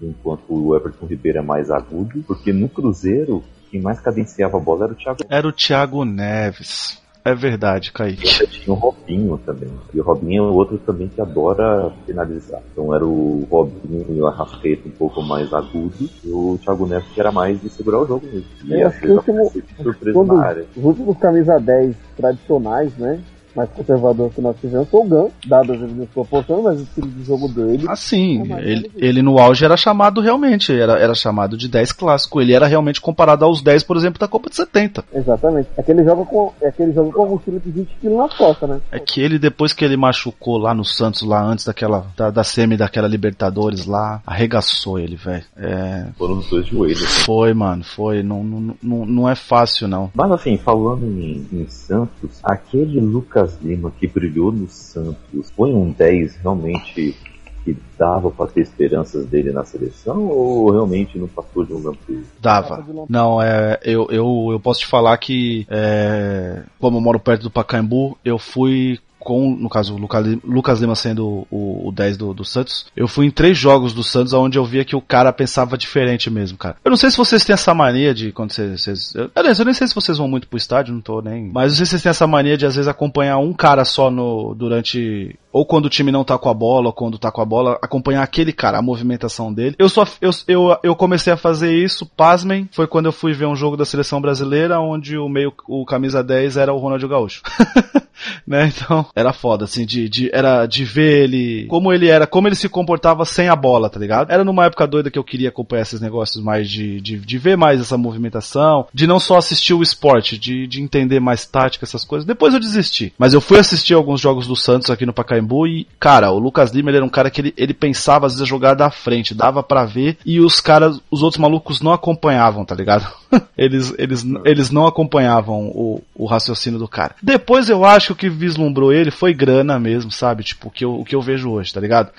enquanto o Everton Ribeiro é mais agudo, porque no Cruzeiro, quem mais cadenciava a bola era o Thiago Era o Thiago Neves. É verdade, Kaique. E tinha o Robinho também. E o Robinho é o outro também que adora finalizar. Então era o Robinho e o Arrascaeta um pouco mais agudo. E o Thiago Neves que era mais de segurar o jogo mesmo. E é, às vezes surpresa na área. Os últimos camisa 10 tradicionais, né? Mais conservador que nós tivemos foi o Gan, dado as proporções, mas o estilo de jogo dele. Assim, ele, ele no auge era chamado realmente, era, era chamado de 10 clássico. Ele era realmente comparado aos 10, por exemplo, da Copa de 70. Exatamente. É que ele joga com, é que ele joga com um estilo de 20 quilos nas costas, né? É que ele, depois que ele machucou lá no Santos, lá antes daquela, da, da semi daquela Libertadores lá, arregaçou ele, velho. É... Foram os dois joelhos. Foi, mano, foi. Não, não, não, não é fácil, não. Mas assim, falando em, em Santos, aquele Lucas Lima que brilhou no Santos foi um 10 realmente que dava para ter esperanças dele na seleção ou realmente não passou de um lampejo? Dava. Não, é, eu, eu, eu posso te falar que, é, como eu moro perto do Pacaembu, eu fui com, no caso, o Lucas, Lima sendo o, o 10 do, do Santos, eu fui em três jogos do Santos onde eu via que o cara pensava diferente mesmo, cara. Eu não sei se vocês têm essa mania de quando vocês. eu, aliás, eu nem sei se vocês vão muito pro estádio, não tô nem. Mas não sei se vocês têm essa mania de às vezes acompanhar um cara só no durante ou quando o time não tá com a bola, ou quando tá com a bola, acompanhar aquele cara, a movimentação dele. Eu só eu, eu, eu comecei a fazer isso, pasmem, foi quando eu fui ver um jogo da seleção brasileira onde o meio o camisa 10 era o Ronaldinho Gaúcho. né? Então, era foda assim de, de era de ver ele como ele era, como ele se comportava sem a bola, tá ligado? Era numa época doida que eu queria acompanhar esses negócios mais de, de, de ver mais essa movimentação, de não só assistir o esporte, de, de entender mais tática, essas coisas. Depois eu desisti. Mas eu fui assistir alguns jogos do Santos aqui no Pacaembu e, cara, o Lucas Lima ele era um cara que ele, ele pensava às vezes a jogada da frente, dava para ver e os caras, os outros malucos não acompanhavam, tá ligado? eles, eles, eles não acompanhavam o, o raciocínio do cara. Depois eu acho que vislumbrou ele foi grana mesmo, sabe? Tipo, o que eu, o que eu vejo hoje, tá ligado?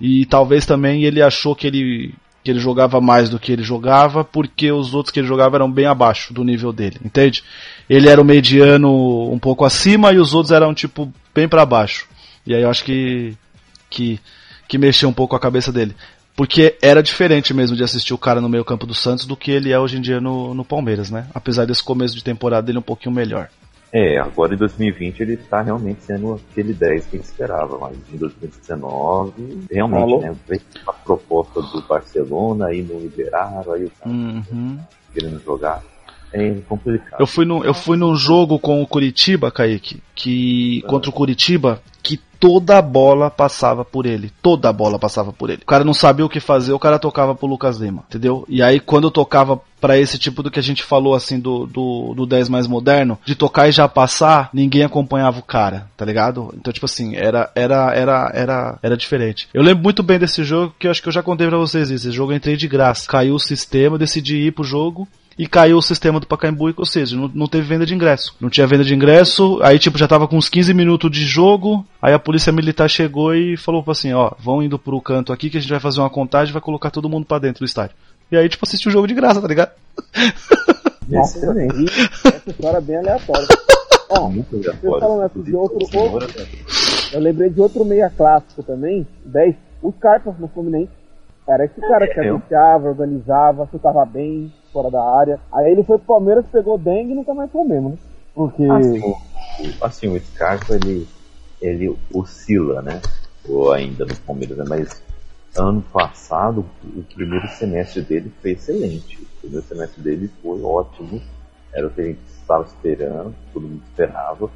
E talvez também ele achou que ele que ele jogava mais do que ele jogava, porque os outros que ele jogava eram bem abaixo do nível dele, entende? Ele era o mediano um pouco acima e os outros eram tipo bem para baixo. E aí eu acho que que que mexeu um pouco a cabeça dele. Porque era diferente mesmo de assistir o cara no meio campo do Santos do que ele é hoje em dia no, no Palmeiras, né? Apesar desse começo de temporada dele um pouquinho melhor. É, agora em 2020 ele está realmente sendo aquele 10 que a gente esperava, mas em 2019, realmente, Falou. né? Veio a proposta do Barcelona, aí não liberaram, aí o cara Uhum. querendo jogar. É complicado. Eu fui, no, eu fui num jogo com o Curitiba, Kaique, que contra o Curitiba, que toda a bola passava por ele. Toda a bola passava por ele. O cara não sabia o que fazer, o cara tocava pro Lucas Lima, entendeu? E aí quando eu tocava pra esse tipo do que a gente falou assim do, do, do 10 mais moderno, de tocar e já passar, ninguém acompanhava o cara, tá ligado? Então tipo assim, era era era era era diferente. Eu lembro muito bem desse jogo que eu acho que eu já contei pra vocês isso. Esse jogo eu entrei de graça. Caiu o sistema, decidi ir pro jogo e caiu o sistema do Pacaembu, ou seja, não, não teve venda de ingresso. Não tinha venda de ingresso, aí tipo já tava com uns 15 minutos de jogo, aí a polícia militar chegou e falou assim, ó, vão indo pro canto aqui que a gente vai fazer uma contagem e vai colocar todo mundo pra dentro do estádio. E aí tipo assistiu o jogo de graça, tá ligado? Nossa, Excelente. e essa história é bem aleatória. Ó, Muito vocês aleatório. falando aqui de outro, outro, eu lembrei de outro meia clássico também, 10, o Scarpa no Fluminense. Era esse cara que É, eu- anunciava, organizava, chutava bem, fora da área. Aí ele foi pro Palmeiras, pegou dengue e nunca mais foi o mesmo, né? Porque. Assim, o, assim, o Scarpa, ele, ele oscila, né? Ou ainda no Palmeiras, né? Mas ano passado, o primeiro semestre dele foi excelente. O primeiro semestre dele foi ótimo. Era o que a gente estava esperando, todo mundo esperava.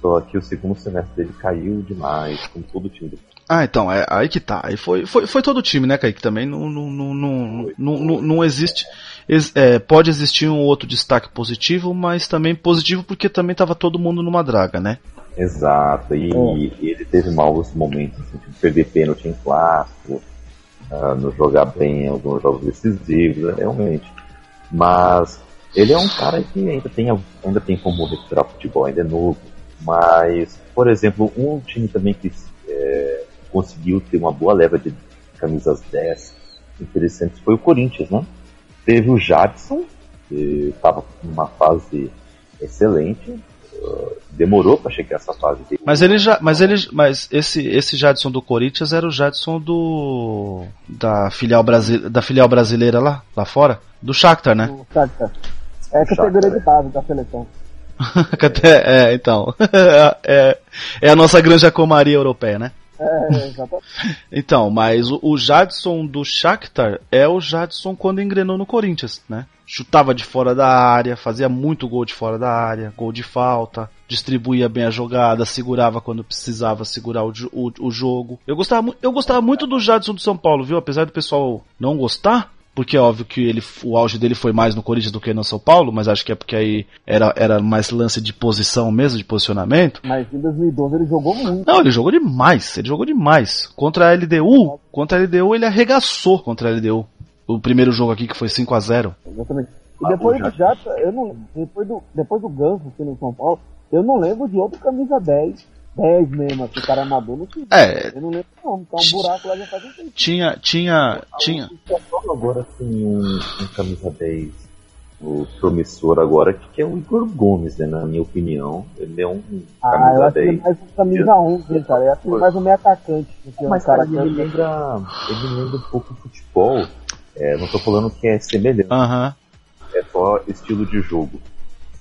Só que o segundo semestre dele caiu demais, como todo o time do Ah, então, é aí que tá. Aí foi, foi, foi todo o time, né, Kaique? Também não, não, não, não, não, não, não existe. ex- é, pode existir um outro destaque positivo, mas também positivo porque também tava todo mundo numa draga, né? Exato, e Oh. ele teve maus momentos, assim, tipo, perder pênalti em clássico, ah, não jogar bem em alguns jogos decisivos, né, realmente. Mas ele é um cara que ainda tem, ainda tem como recuperar o futebol, ainda é novo. Mas, por exemplo, um time também que é, conseguiu ter uma boa leva de camisas 10 interessantes foi o Corinthians, né? Teve o Jadson, que estava numa fase excelente, ah, demorou para chegar essa fase dele. Mas ele já, mas ele, mas esse esse Jadson do Corinthians era o Jadson do da filial brasi, da filial brasileira lá, lá fora, do Shakhtar, né? O Shakhtar. É a categoria é. de base da seleção. é, então. é, é a nossa granja comaria europeia, né? É. Então, mas o, o Jadson do Shakhtar é o Jadson quando engrenou no Corinthians, né? chutava de fora da área, fazia muito gol de fora da área, gol de falta, distribuía bem a jogada, segurava quando precisava segurar o, o, o jogo. Eu gostava, eu gostava muito do Jadson do São Paulo, viu? Apesar do pessoal não gostar, porque é óbvio que ele, o auge dele foi mais no Corinthians do que no São Paulo, mas acho que é porque aí era, era mais lance de posição mesmo, de posicionamento. Mas em 2012 ele jogou muito. Não, ele jogou demais, ele jogou demais. Contra a LDU, contra a LDU ele arregaçou contra a LDU. O primeiro jogo aqui que foi 5 a 0 Exatamente. E depois do Jata, eu não, depois do, depois do Ganso aqui no São Paulo, eu não lembro de outro camisa 10 10 mesmo, assim, cara amador no time. É. Eu não lembro não, tá um buraco lá já faz um tempo. Tinha, tinha, tinha. Agora assim, um, um camisa 10 o promissor agora, que é o Igor Gomes, né, na minha opinião. Ele é um ah, camisa eu acho 10. Que é mais um camisa 11, cara. Eu acho que é mais um meio atacante. Mas, um cara, ele, me lembra, ele lembra um pouco o futebol. É, não tô falando que é semelhante. Uhum. É só estilo de jogo.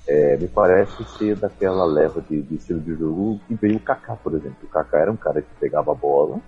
É, me parece ser daquela leva de, de, estilo de jogo que veio o Kaká, por exemplo. O Kaká era um cara que pegava a bola,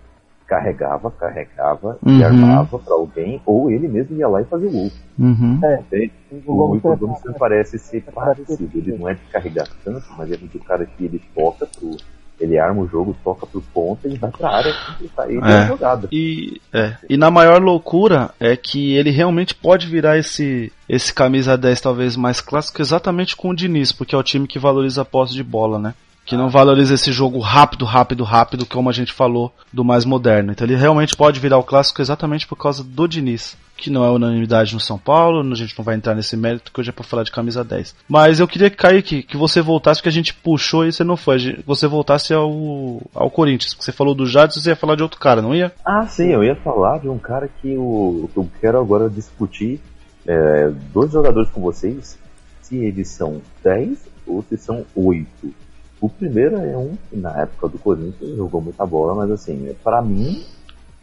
carregava, carregava uhum. e armava para alguém, ou ele mesmo ia lá e fazia o gol. Uhum. É, o Igor Gomes me parece ser parecido. Ele não é de carregar tanto, mas é do cara que ele toca pro ele arma o jogo, toca pro ponto e vai pra área completar ele é. jogada. E, é. e na maior loucura é que ele realmente pode virar esse, esse camisa 10 talvez mais clássico exatamente com o Diniz, porque é o time que valoriza a posse de bola, né? Que não valoriza esse jogo rápido, rápido, rápido, como a gente falou do mais moderno. Então ele realmente pode virar o clássico exatamente por causa do Diniz que não é unanimidade no São Paulo, a gente não vai entrar nesse mérito que hoje é para falar de camisa 10. Mas eu queria, Kaique, que você voltasse, porque a gente puxou e você não foi, que você voltasse ao, ao Corinthians, você falou do Jadson, você ia falar de outro cara, não ia? Ah, sim, eu ia falar de um cara que eu, eu quero agora discutir é, dois jogadores com vocês, se eles são 10 ou se são 8. O primeiro é um que na época do Corinthians jogou muita bola, mas assim, para mim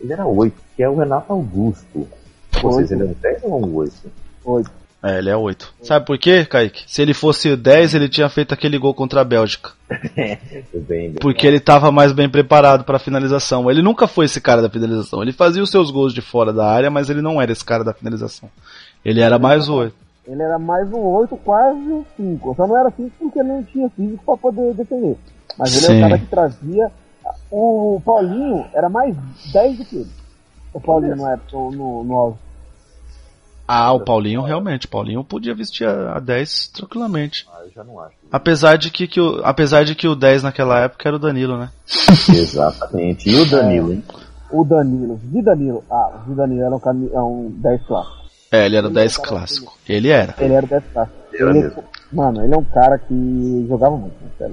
ele era 8, que é o Renato Augusto. Vocês, ele é um 10 ou um 8? 8. É, ele é 8. Sabe por quê, Kaique? Se ele fosse 10, ele tinha feito aquele gol contra a Bélgica. bem, Porque ele estava mais bem preparado para a finalização. Ele nunca foi esse cara da finalização. Ele fazia os seus gols de fora da área, mas ele não era esse cara da finalização. Ele era mais o 8. Ele era mais um 8, quase um 5. Só não era 5 porque ele não tinha físico para poder defender. Mas ele Sim. é o cara que trazia. O Paulinho era mais 10 do que ele. O Paulinho no, no, no auge. Ah, o Paulinho realmente. O Paulinho podia vestir a, a 10 tranquilamente. Ah, eu já não acho. Apesar de que, que o, apesar de que o 10 naquela época era o Danilo, né? Exatamente. E o Danilo, hein? O Danilo. De Danilo. Ah, o Danilo era um, é um 10 clássico. É, ele era o 10 clássico. Ele era. Ele era o 10 clássico. Ele, mano, ele é um cara que jogava muito, né,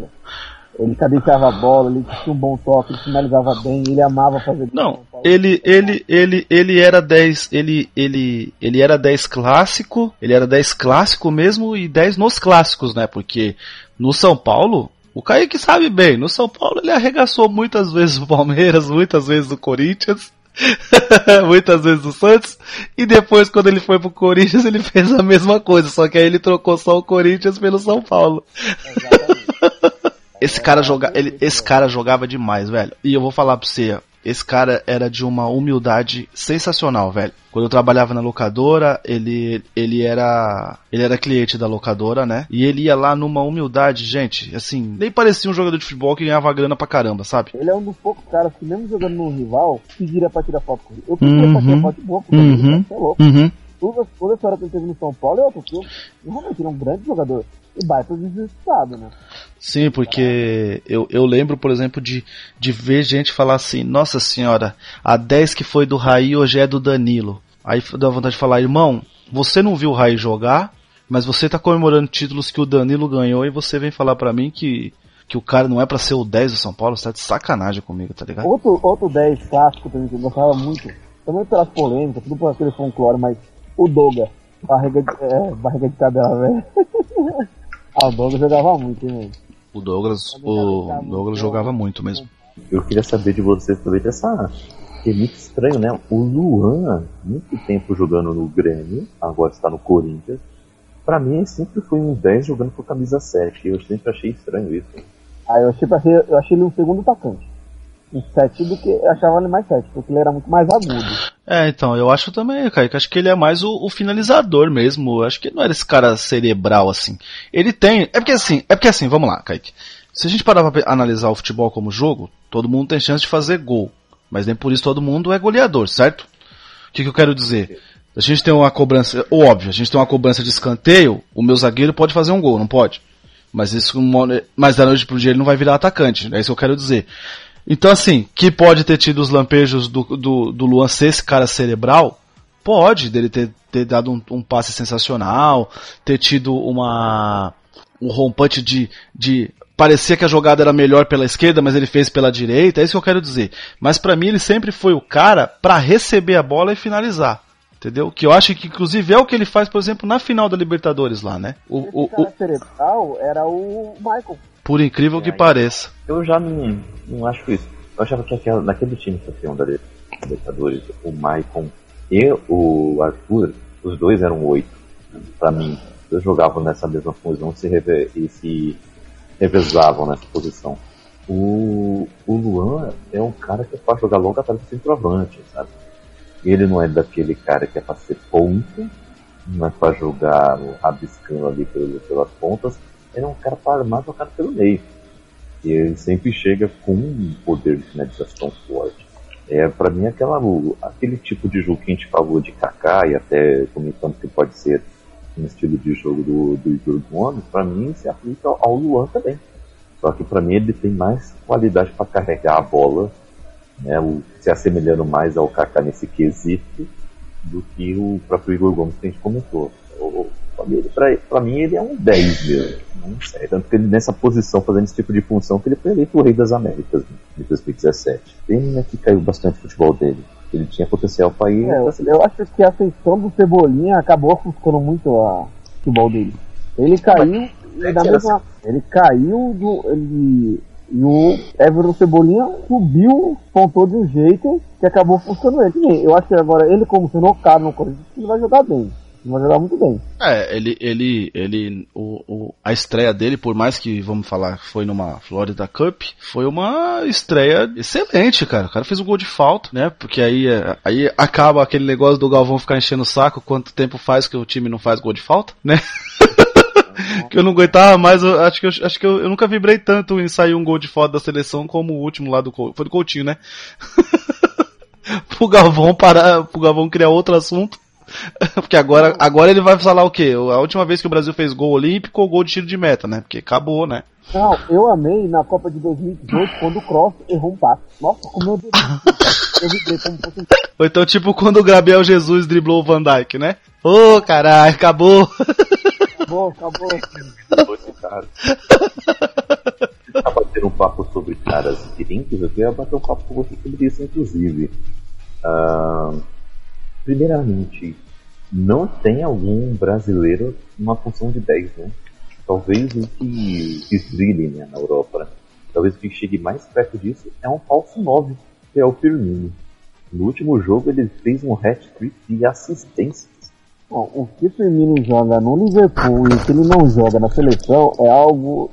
ele cadenciava a bola, ele tinha um bom toque, ele finalizava bem, ele amava fazer Não, ele ele ele ele era 10, ele ele ele era 10 clássico, ele era 10 clássico mesmo e 10 nos clássicos, né? Porque no São Paulo, o Kaique sabe bem, no São Paulo ele arregaçou muitas vezes o Palmeiras, muitas vezes o Corinthians. muitas vezes o Santos e depois quando ele foi pro Corinthians ele fez a mesma coisa, só que aí ele trocou só o Corinthians pelo São Paulo. Exatamente. Esse cara, joga, ele, esse cara jogava demais, velho. E eu vou falar pra você, esse cara era de uma humildade sensacional, velho. Quando eu trabalhava na locadora, ele, ele era ele era cliente da locadora, né? E ele ia lá numa humildade, gente, assim, nem parecia um jogador de futebol que ganhava grana pra caramba, sabe? Ele é um dos poucos caras que mesmo jogando no rival, pediria pra tirar foto com ele. Eu pediria uhum. pra tirar foto boa, porque uhum. é louco. Uhum. Toda, toda a história que ele teve no São Paulo é outro, porque realmente ele é um grande jogador baita desestado, né? Sim, porque eu, eu lembro, por exemplo, de, de ver gente falar assim, nossa senhora, a 10 que foi do Raí hoje é do Danilo. Aí dá vontade de falar, irmão, você não viu o Raí jogar, mas você tá comemorando títulos que o Danilo ganhou e você vem falar para mim que, que o cara não é para ser o 10 do São Paulo, você tá de sacanagem comigo, tá ligado? Outro, outro 10 clássico também que eu gostava muito, também pelas polêmicas, tudo por aquele folclore, mas o Doga, barriga de, é, barriga de cadela, velho. ah, o Doga jogava muito, hein, velho. O Douglas, o Douglas jogava muito mesmo. Eu queria saber de vocês também dessa. Que é muito estranho, né? O Luan, muito tempo jogando no Grêmio, agora está no Corinthians. Pra mim, ele sempre foi um 10 jogando com camisa 7. Eu sempre achei estranho isso. Ah, eu sempre achei, eu achei ele um segundo atacante. Um 7 do que. Eu achava ele mais 7, porque ele era muito mais agudo. É, então, eu acho também, Kaique, acho que ele é mais o, o, finalizador mesmo. Acho que não era esse cara cerebral assim. Ele tem. É porque assim, é porque assim, vamos lá, Kaique. Se a gente parar pra analisar o futebol como jogo, todo mundo tem chance de fazer gol. Mas nem por isso todo mundo é goleador, certo? O que, que eu quero dizer? A gente tem uma cobrança, óbvio, a gente tem uma cobrança de escanteio, o meu zagueiro pode fazer um gol, não pode? Mas isso, mas da noite pro dia ele não vai virar atacante, é isso que eu quero dizer. Então, assim, que pode ter tido os lampejos do, do, do Luan ser esse cara cerebral? Pode, dele ter, ter dado um, um passe sensacional, ter tido uma, um rompante de, de parecia que a jogada era melhor pela esquerda, mas ele fez pela direita, é isso que eu quero dizer. Mas para mim ele sempre foi o cara para receber a bola e finalizar. Entendeu? Que eu acho que inclusive é o que ele faz, por exemplo, na final da Libertadores lá, né? O, o, o cerebral era o Michael. Por incrível que pareça. Eu já não, não acho isso. Eu achava que aquela, naquele time campeão da Libertadores, o Maicon e o Arthur, os dois eram oito. Para mim, eles jogavam nessa mesma posição se e se revezavam nessa posição. O, o Luan é um cara que é para jogar longa atrás do centroavante, sabe? Ele não é daquele cara que é para ser ponto, não é para jogar rabiscando ali pelas pontas, ele é um cara para armar tocado pelo meio. E ele sempre chega com um poder de finalização forte. É, para mim, aquela, aquele tipo de jogo que a gente falou de Kaká e até comentando que pode ser um estilo de jogo do, do Igor Gomes, para mim se aplica ao Luan também. Só que para mim ele tem mais qualidade para carregar a bola, né, o, se assemelhando mais ao Kaká nesse quesito do que o próprio Igor Gomes que a gente comentou. Para mim ele é um 10 mesmo, não sei. Tanto que ele nessa posição, fazendo esse tipo de função, que ele foi eleito o Rei das Américas né, em 2017. Pena que caiu bastante o futebol dele. Ele tinha potencial para ir. É, eu acho que a ascensão do Cebolinha acabou ofuscando muito a futebol dele. Ele caiu da mesma. Assim. Ele caiu do. Ele, e o Everton Cebolinha subiu, pontou de um jeito que acabou funcionando ele. Eu acho que agora ele, como sendo caro no Corinthians, ele vai jogar bem. Vai jogar muito bem. É, ele, ele, ele, o, o, a estreia dele, por mais que, vamos falar, foi numa Florida Cup, foi uma estreia excelente, cara. O cara fez um gol de falta, né? Porque aí, é, aí acaba aquele negócio do Galvão ficar enchendo o saco quanto tempo faz que o time não faz gol de falta, né? que eu não aguentava mais, eu, acho que, eu, acho que eu, eu, nunca vibrei tanto em sair um gol de foto da seleção como o último lá do foi do Coutinho, né? pro Galvão parar, pro Galvão criar outro assunto. Porque agora, agora ele vai falar o quê? A última vez que o Brasil fez gol olímpico ou gol de tiro de meta, né? Porque acabou, né? Não, eu amei na Copa de 2018 quando o Cross errou um passe. Nossa, como eu vibrei como fosse Ou então, tipo, quando o Gabriel Jesus driblou o Van Dyke, né? Ô, oh, caralho, acabou. Acabou, acabou. Acabou esse cara. Tá batendo um papo sobre caras gringos, eu queria bater um papo com você sobre isso, inclusive. Uh, primeiramente, não tem algum brasileiro numa função de 10, né? Talvez o que desbrilhe né, na Europa. Né? Talvez o que chegue mais perto disso é um falso 9, que é o Firmino. No último jogo ele fez um hat-trick de assistências. Bom, o que o Firmino joga no Liverpool e o que ele não joga na seleção é algo.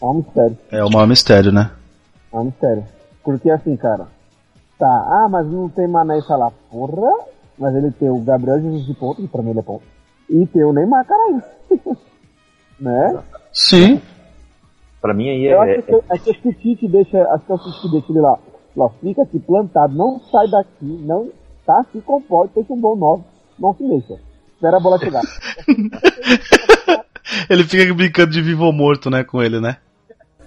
É um mistério. É o maior mistério, né? É um mistério. Porque assim, cara. Tá, ah, mas não tem Mané e Salah. Porra! Mas ele tem o Gabriel Jesus de ponto, que pra mim ele é ponto. E tem o Neymar, caralho. né? Sim. Pra mim aí Eu é. Acho que, é... acho que o Tite deixa. Acho que é o Tite deixa ele lá. Lá, fica aqui plantado, não sai daqui, não tá, se comporta, tem um bom nove, não se mexa. Espera a bola chegar. ele fica brincando de vivo ou morto, né, com ele, né?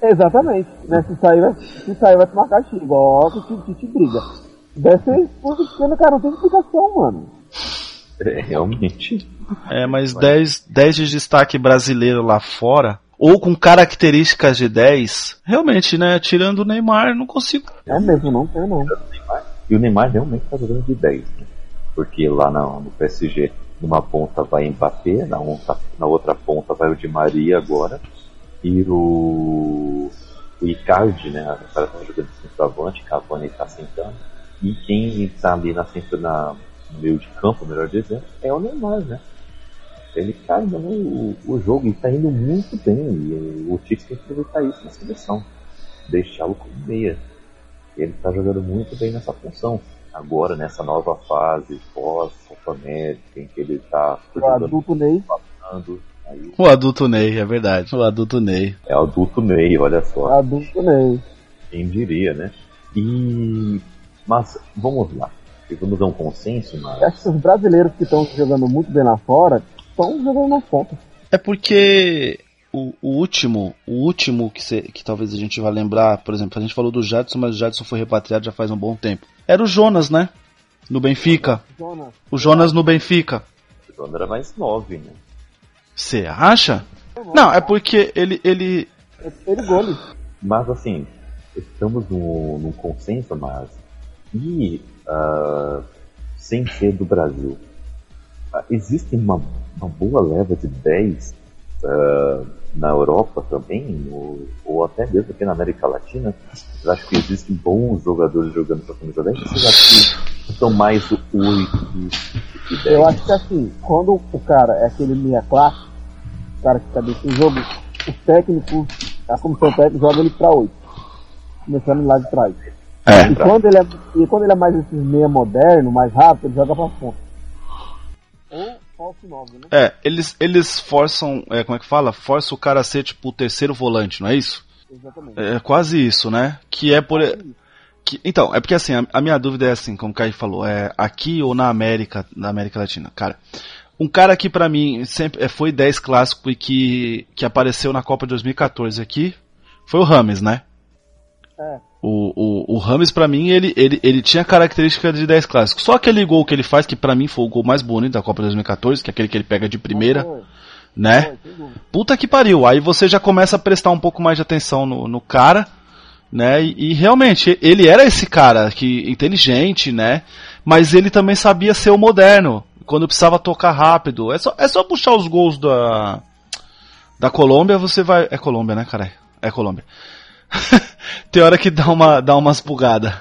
Exatamente. Né? Se sair, vai, se sair vai tomar castigo, igual que o Tite briga. Deve ser expulso cara, não tem explicação, mano. É, realmente. É, mas 10, 10 de destaque brasileiro lá fora, ou com características de 10, realmente, né? Tirando o Neymar, não consigo. É mesmo, não tem não. E o Neymar realmente tá jogando de 10, né? Porque lá no, no PSG, numa ponta vai Mbappé, na, outra, na outra ponta vai o Di Maria agora, e o, o Icardi, né? O cara tá jogando de centroavante, Cavani tá sentando. E quem está ali na frente, na, no meio de campo, melhor dizendo, é o Neymar, né? Ele está no o jogo e está indo muito bem. E o Tite tem que aproveitar isso na seleção. Deixá-lo como meia. Ele está jogando muito bem nessa função. agora nessa nova fase pós-Copa América, em que ele tá O adulto Ney. falando. Aí O adulto Ney, é verdade. O adulto Ney. é o adulto Ney, olha só. Adulto Ney. Quem diria, né? E. Mas vamos lá. Vamos dar um consenso, Eu mas. acho que os brasileiros que estão jogando muito bem lá fora estão jogando nas pontas. É porque o, o último, o último que, cê- que talvez a gente vá lembrar, por exemplo, a gente falou do Jadson, mas o Jadson foi repatriado já faz um bom tempo. Era o Jonas, né? No Benfica. Jonas. O Jonas no Benfica. O Jonas era mais nove, né? Você acha? Não, é porque ele, ele. É perigoso. Mas assim, estamos no, num consenso, mas. E ah, sem ser do Brasil. ah, existe uma, uma boa leva de 10 ah, na Europa também, ou, ou até mesmo aqui na América Latina. Vocês acham que existem bons jogadores jogando para a camisa 10? Vocês acham que são mais 8 do que 10? Eu acho que assim, quando o cara é aquele meia classe, o cara que tá dentro jogo, os técnicos, a comissão técnica joga ele pra 8. Começando lá de trás. É. E quando ele é, e quando ele é mais esses meia moderno, mais rápido, ele joga pra ponta. Ou falso 9, né? É, eles, eles forçam. É, como é que fala? Força o cara a ser tipo o terceiro volante, não é isso? Exatamente. É quase isso, né? Que é por. Que, então, é porque assim, a, a minha dúvida é assim, como o Kai falou, é aqui ou na América, na América Latina, cara. Um cara que pra mim sempre é, foi 10 clássico e que, que apareceu na Copa de 2014 aqui foi o Rames, né? É. O, o, o Rames, pra mim, ele, ele, ele tinha característica de 10 clássicos. Só aquele gol que ele faz, que pra mim foi o gol mais bonito da Copa de 2014, que é aquele que ele pega de primeira, né? Puta que pariu. Aí você já começa a prestar um pouco mais de atenção no, no cara, né? E, e realmente, ele era esse cara que inteligente, né? Mas ele também sabia ser o moderno. Quando precisava tocar rápido. É só, é só puxar os gols da. Da Colômbia, você vai. É Colômbia, né, cara? É Colômbia. Tem hora que dá, uma, dá umas bugadas.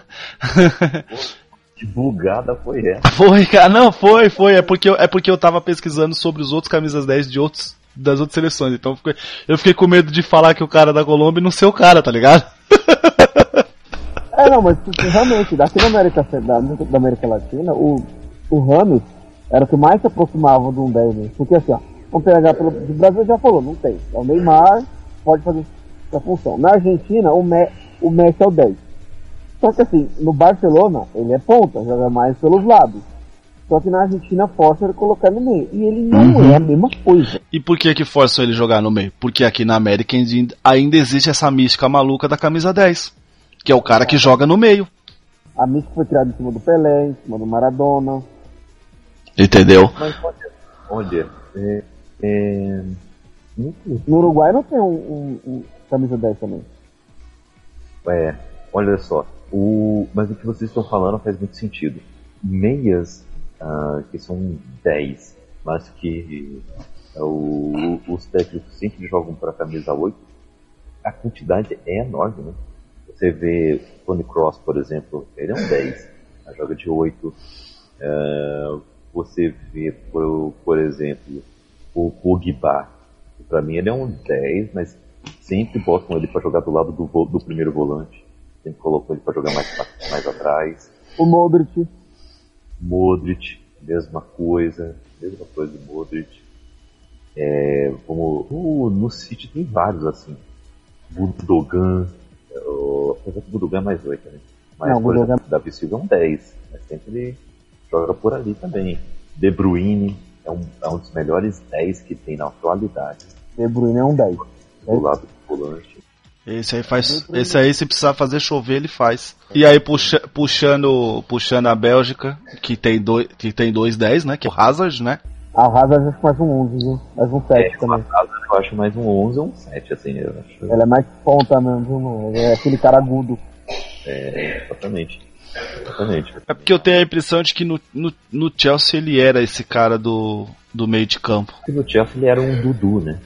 Que bugada foi essa? Foi, cara, não, foi, foi. É porque, eu, é porque eu tava pesquisando sobre os outros camisas 10 de outros, das outras seleções. Então eu fiquei, eu fiquei com medo de falar que o cara da Colômbia não ser o cara, tá ligado? É, não, mas realmente, daqui na América, da, da América Latina, o, o Ramos era o que mais se aproximava de um 10 mesmo. Porque assim, ó, vamos pegar pelo. O Brasil já falou, não tem. É o Neymar, pode fazer essa função. Na Argentina, o, Me, o Messi é o 10. Só que assim, no Barcelona, ele é ponta, joga mais pelos lados. Só que na Argentina força ele colocar no meio. E ele não é a mesma coisa. E por que que forçam ele jogar no meio? Porque aqui na América ainda- ainda existe essa mística maluca da camisa 10. Que é o cara que joga no meio. A mística foi criada em cima do Pelé, em cima do Maradona. Entendeu? Mas olha, olha é, é, No Uruguai não tem um, um- um camisa 10 também. É, olha só, o, mas o que vocês estão falando faz muito sentido. Meias ah, que são 10, mas que ah, o- os técnicos sempre jogam para camisa 8, a quantidade é enorme, né? Você vê Tony Cross, por exemplo, ele é um 10, a joga de 8. Ah, você vê, por, por exemplo, o Pogba, pra mim ele é um 10, mas sempre botam ele para jogar do lado do, do primeiro volante. Sempre colocam ele para jogar mais, mais atrás. O Modric, Modric, mesma coisa. Mesma coisa do Modric. É, vamos, uh, no City tem vários assim. Budogan. Apesar que o Budogan é mais 8, né? Mas, Não, por Gundogan- exemplo, Davi Silva é um 10. Mas sempre ele joga por ali também. De Bruyne é um, é um dos melhores 10 que tem na atualidade. De Bruyne é um 10. Do lado do volante. Esse aí faz. Esse aí, se precisar fazer chover, ele faz. E aí, puxa, puxando, puxando a Bélgica, que tem dois, que tem dois 10, né? Que é o Hazard, né? A Hazard acho mais um 11, viu? Mais um 7 É, também. uma casa eu acho mais um 11 ou um 7, assim, eu acho. Ela é mais ponta mesmo, viu, mano? É aquele cara agudo. É, exatamente. Exatamente. É porque eu tenho a impressão de que no, no, no Chelsea ele era esse cara do, do meio de campo. No Chelsea ele era um Dudu, né?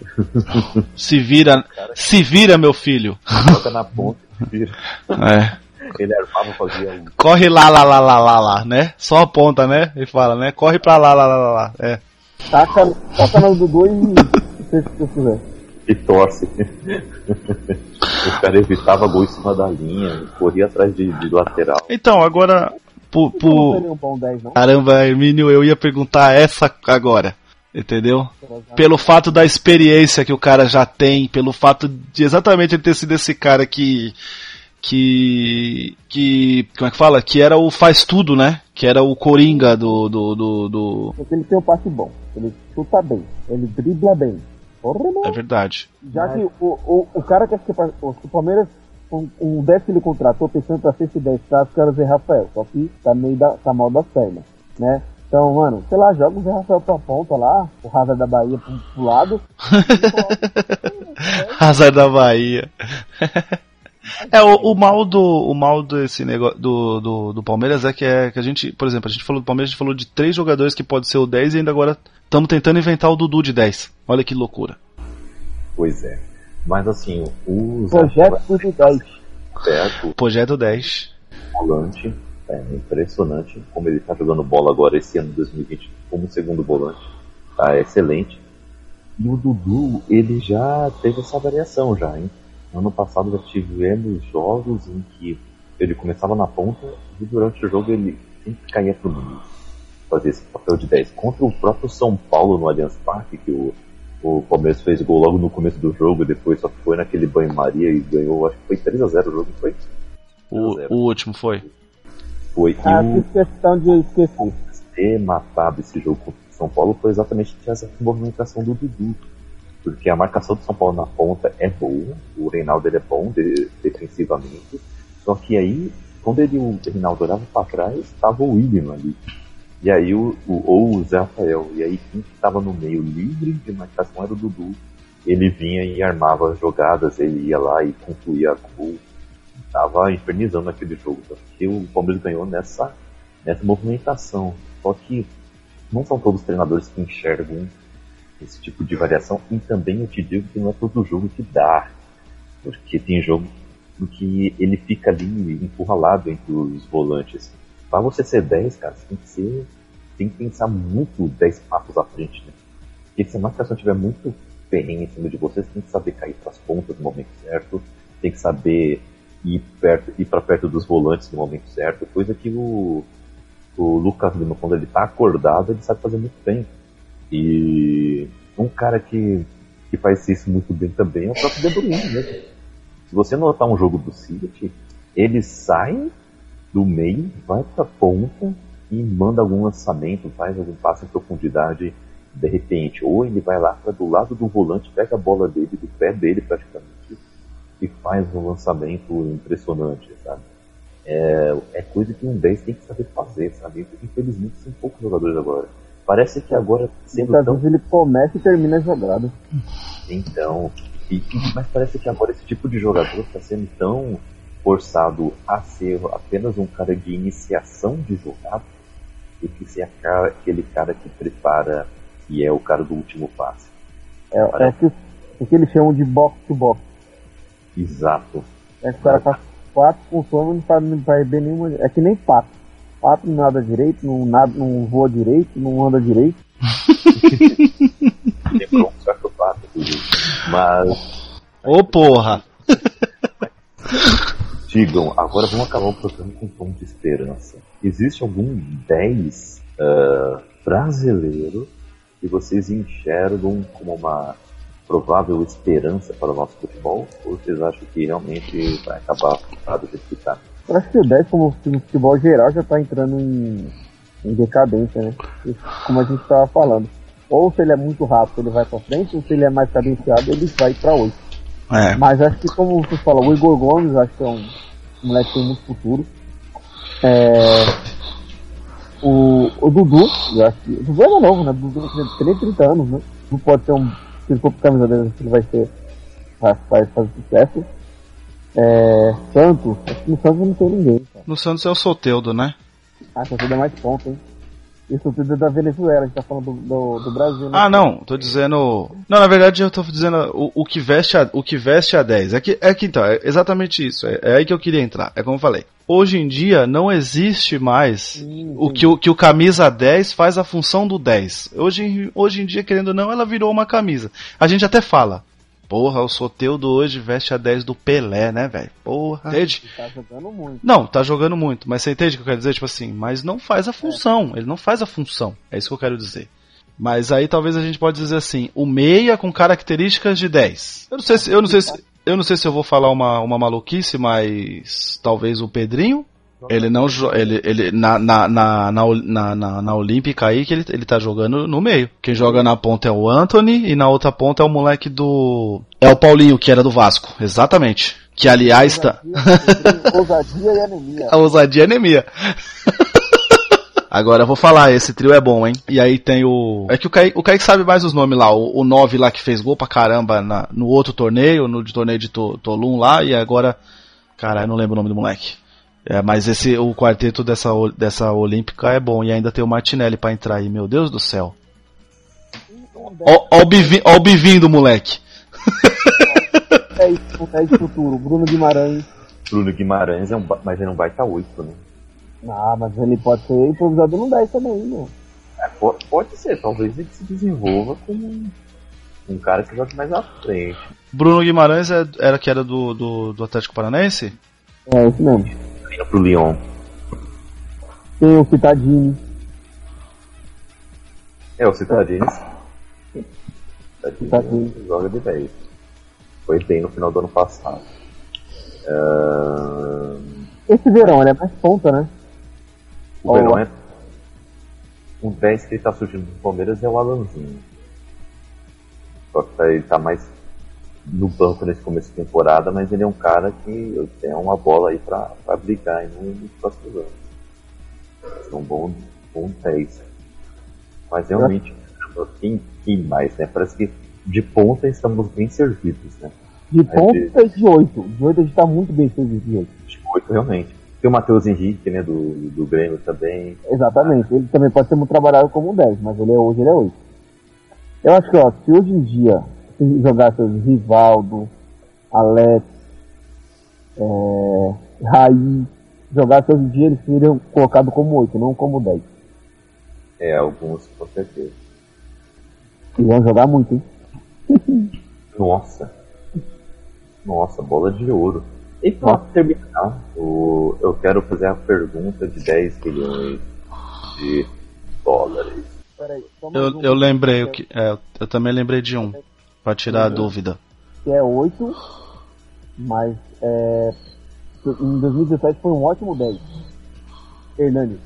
Se vira, se vira, meu filho. Toca na ponta e vira. É. Ele armava, fazia um. Corre lá, lá, lá, lá, lá, lá, né? Só aponta, né? Ele fala, né? Corre pra lá, lá, lá, lá, lá. É. Taca, taca no Dudu e fez o que você quiser. E torce. o cara evitava gol em cima da linha, corria atrás de, de lateral. Então, agora, Por, Não por... seria bom 10, não? Caramba, Hermínio, eu ia perguntar essa agora. Entendeu? Pelo fato da experiência que o cara já tem, pelo fato de exatamente ele ter sido esse cara que. Que. que como é que fala? Que era o faz tudo, né? Que era o Coringa do. do, do, do... Porque ele tem um passe bom. Ele chuta bem. Ele dribla bem. Porra, É verdade. Já que o, o, o cara que o Palmeiras, um, um 10 que ele contratou pensando pra ser esse 10, tá? Os caras Zé Rafael. Só que tá meio da, tá mal das pernas, né? Então, mano, sei lá, joga o Zé Rafael pra ponta lá, o Hazard da Bahia pro, pro lado. Azar da Bahia. É, o, o mal do o mal desse negócio do, do, do Palmeiras é que é que a gente, por exemplo, a gente falou do Palmeiras, a gente falou de três jogadores que pode ser o 10 e ainda agora estamos tentando inventar o Dudu de 10. Olha que loucura. Pois é. Mas assim, o Projeto tudo 10. certo, Projeto 10. volante, é impressionante como ele tá jogando bola agora esse ano de 2020 como segundo volante. Tá excelente. E o Dudu, ele já teve essa variação já, hein? Ano passado já tivemos jogos em que ele começava na ponta e durante o jogo ele sempre caía pro meio. Fazia esse papel de 10. Contra o próprio São Paulo no Allianz Parque, que o, o Palmeiras fez gol logo no começo do jogo, e depois só foi naquele banho-maria e ganhou, acho que foi 3x0 o jogo, foi? O, 3x0. o último foi. Foi. E Ah, o, fiz questão de esquecer. ter matado esse jogo contra o São Paulo foi exatamente essa movimentação do Dudu. Porque a marcação do São Paulo na ponta é boa, o Reinaldo ele é bom de- defensivamente, só que aí, quando ele, o Reinaldo olhava para trás, estava o William ali. E aí o, o- ou o Zé Rafael. E aí quem estava no meio livre de marcação era o Dudu. Ele vinha e armava as jogadas, ele ia lá e concluía gol. Tava infernizando aquele jogo. Porque o Palmeiras ganhou nessa nessa movimentação. Só que não são todos os treinadores que enxergam esse tipo de variação e também eu te digo que não é todo jogo que dá. Porque tem jogo que ele fica ali encurralado entre os volantes. Para você ser 10, cara, você tem que ser. Tem que pensar muito 10 passos à frente, né? Porque se a marcação tiver muito ferrenha em cima de você, você tem que saber cair para as pontas no momento certo, tem que saber ir perto, ir para perto dos volantes no momento certo, coisa que o, o Lucas Lima, quando ele tá acordado, ele sabe fazer muito bem. E um cara que, que faz isso muito bem também é o próprio De Bruyne mesmo. Se você notar um jogo do City, ele sai do meio, vai pra ponta e manda algum lançamento, faz algum passe em profundidade de repente. Ou ele vai lá para do lado do volante, pega a bola dele, do pé dele praticamente, e faz um lançamento impressionante, sabe? É, é coisa que um 10 tem que saber fazer, sabe? Infelizmente são poucos jogadores agora. Parece que agora sendo Muitas tão ele começa e termina a jogada. então, e- mas parece que agora esse tipo de jogador está sendo tão forçado a ser apenas um cara de iniciação de jogada do que ser cara- aquele cara que prepara e é o cara do último passe. É, é o, que, o que eles chamam de box to box. Exato. É que o cara faz quatro funções e não faz, não faz bem nenhuma. É que nem pato. Pato não nada direito, não, nada, não voa direito, não anda direito. Lembrou um certo passe, inclusive. Mas Ô porra! digam, agora vamos acabar o programa com um tom de esperança. Existe algum 10 ah, brasileiro que vocês enxergam como uma provável esperança para o nosso futebol? Ou vocês acham que realmente vai acabar do jeito que tá? Eu acho que o 10, como no futebol geral, já tá entrando em, em decadência, né? Como a gente tava falando. Ou se ele é muito rápido, ele vai pra frente, ou se ele é mais cadenciado, ele vai pra 8. É. Mas acho que, como você falou, o Igor Gomes, acho que é um, um moleque que tem muito futuro. É, o, o Dudu, eu acho que. O Dudu é novo, né? O Dudu tem nem 30 anos, né? Não pode ser um. Se ele for pro camisa dele, ele vai ser. Vai, vai fazer sucesso. É, Santos, acho que no Santos não tem ninguém, cara. No Santos é o Soteudo, né? Ah, Santos é mais ponto, hein? Isso tudo é da Venezuela, a gente tá falando do, do, do Brasil, né? Ah, não, tô dizendo. Não, na verdade eu tô dizendo o, o que veste a, o que veste a 10. É que, é que então, é exatamente isso. É, é aí que eu queria entrar. É como eu falei. Hoje em dia não existe mais o que, o que o camisa 10 faz a função do 10. Hoje, em- hoje em dia, querendo ou não, ela virou uma camisa. A gente até fala. Porra, o Soteudo hoje veste a 10 do Pelé, né, velho? Porra. Entende? Tá jogando muito. Não, tá jogando muito, mas você entende o que eu quero dizer? Tipo assim, mas não faz a função. Ele não faz a função. É isso que eu quero dizer. Mas aí talvez a gente pode dizer assim, o meia com características de 10. Eu não sei se eu não sei se eu não sei se eu vou falar uma, uma maluquice, mas talvez o Pedrinho ele não ele, ele na, na, na, na, na, na, Olímpica aí que ele, ele tá jogando no meio. Quem joga na ponta é o Anthony e na outra ponta é o moleque do é o Paulinho que era do Vasco, exatamente. Que aliás tá Ousadia e anemia. a ousadia e anemia. Agora eu vou falar, esse trio é bom, hein? E aí tem o. É que o Kaique, o Kaique sabe mais os nomes lá. O, o 9 lá que fez gol pra caramba na- no outro torneio, no de torneio de To- Tolum lá, e agora. Caralho, não lembro o nome do moleque. É, mas esse, o quarteto dessa, o- dessa Olímpica é bom. E ainda tem o Martinelli pra entrar aí, meu Deus do céu. Ó, o bivinho, ó o bivinho do moleque. 10, o 10 futuro. Bruno Guimarães. Bruno Guimarães é um, mas ele não vai estar 8, né? Ah, mas ele pode ser improvisador no 10 também, meu. É, po- pode ser, talvez ele se desenvolva como um, cara que joga mais à frente. Bruno Guimarães é- era que era do, do, do Atlético Paranaense? É, isso mesmo. Indo pro Lyon. Tem o Pitadini. É, o Citadini. Citadini. Citadini joga de 10. Foi bem no final do ano passado. Ahn, Esse verão, ele é mais ponta, né? O Ó, Verão é. Um 10 que ele tá surgindo no Palmeiras é o Alanzinho. Só que tá- ele tá mais no banco nesse começo de temporada, mas ele é um cara que tem uma bola aí pra, brigar aí no- nos próximos anos. É um bom, bom 10. Mas realmente, quem, quem mais, né? Parece que de ponta estamos bem servidos, né? De É, ponta de- e de 8. De 8 a gente tá muito bem servido de 8. De oito, realmente. Tem o Matheus Henrique, né? Do, do Grêmio também. Exatamente. Ele também pode ser muito trabalhado como um 10, mas ele é, hoje ele é 8. Eu acho que, ó, se hoje em dia se jogasse Rivaldo, Alex, é, Raí, jogasse hoje em dia, eles seriam colocados como 8, não como 10. É, alguns com certeza. E vão jogar muito, hein? Nossa. Nossa, bola de ouro. E pra terminar, o, eu quero fazer a pergunta de 10 milhões de dólares. Peraí, Eu, um, eu lembrei o que. É, eu também lembrei de um. Pra tirar a dúvida. Que é 8, mas é, em 2017 foi um ótimo 10. Hernani.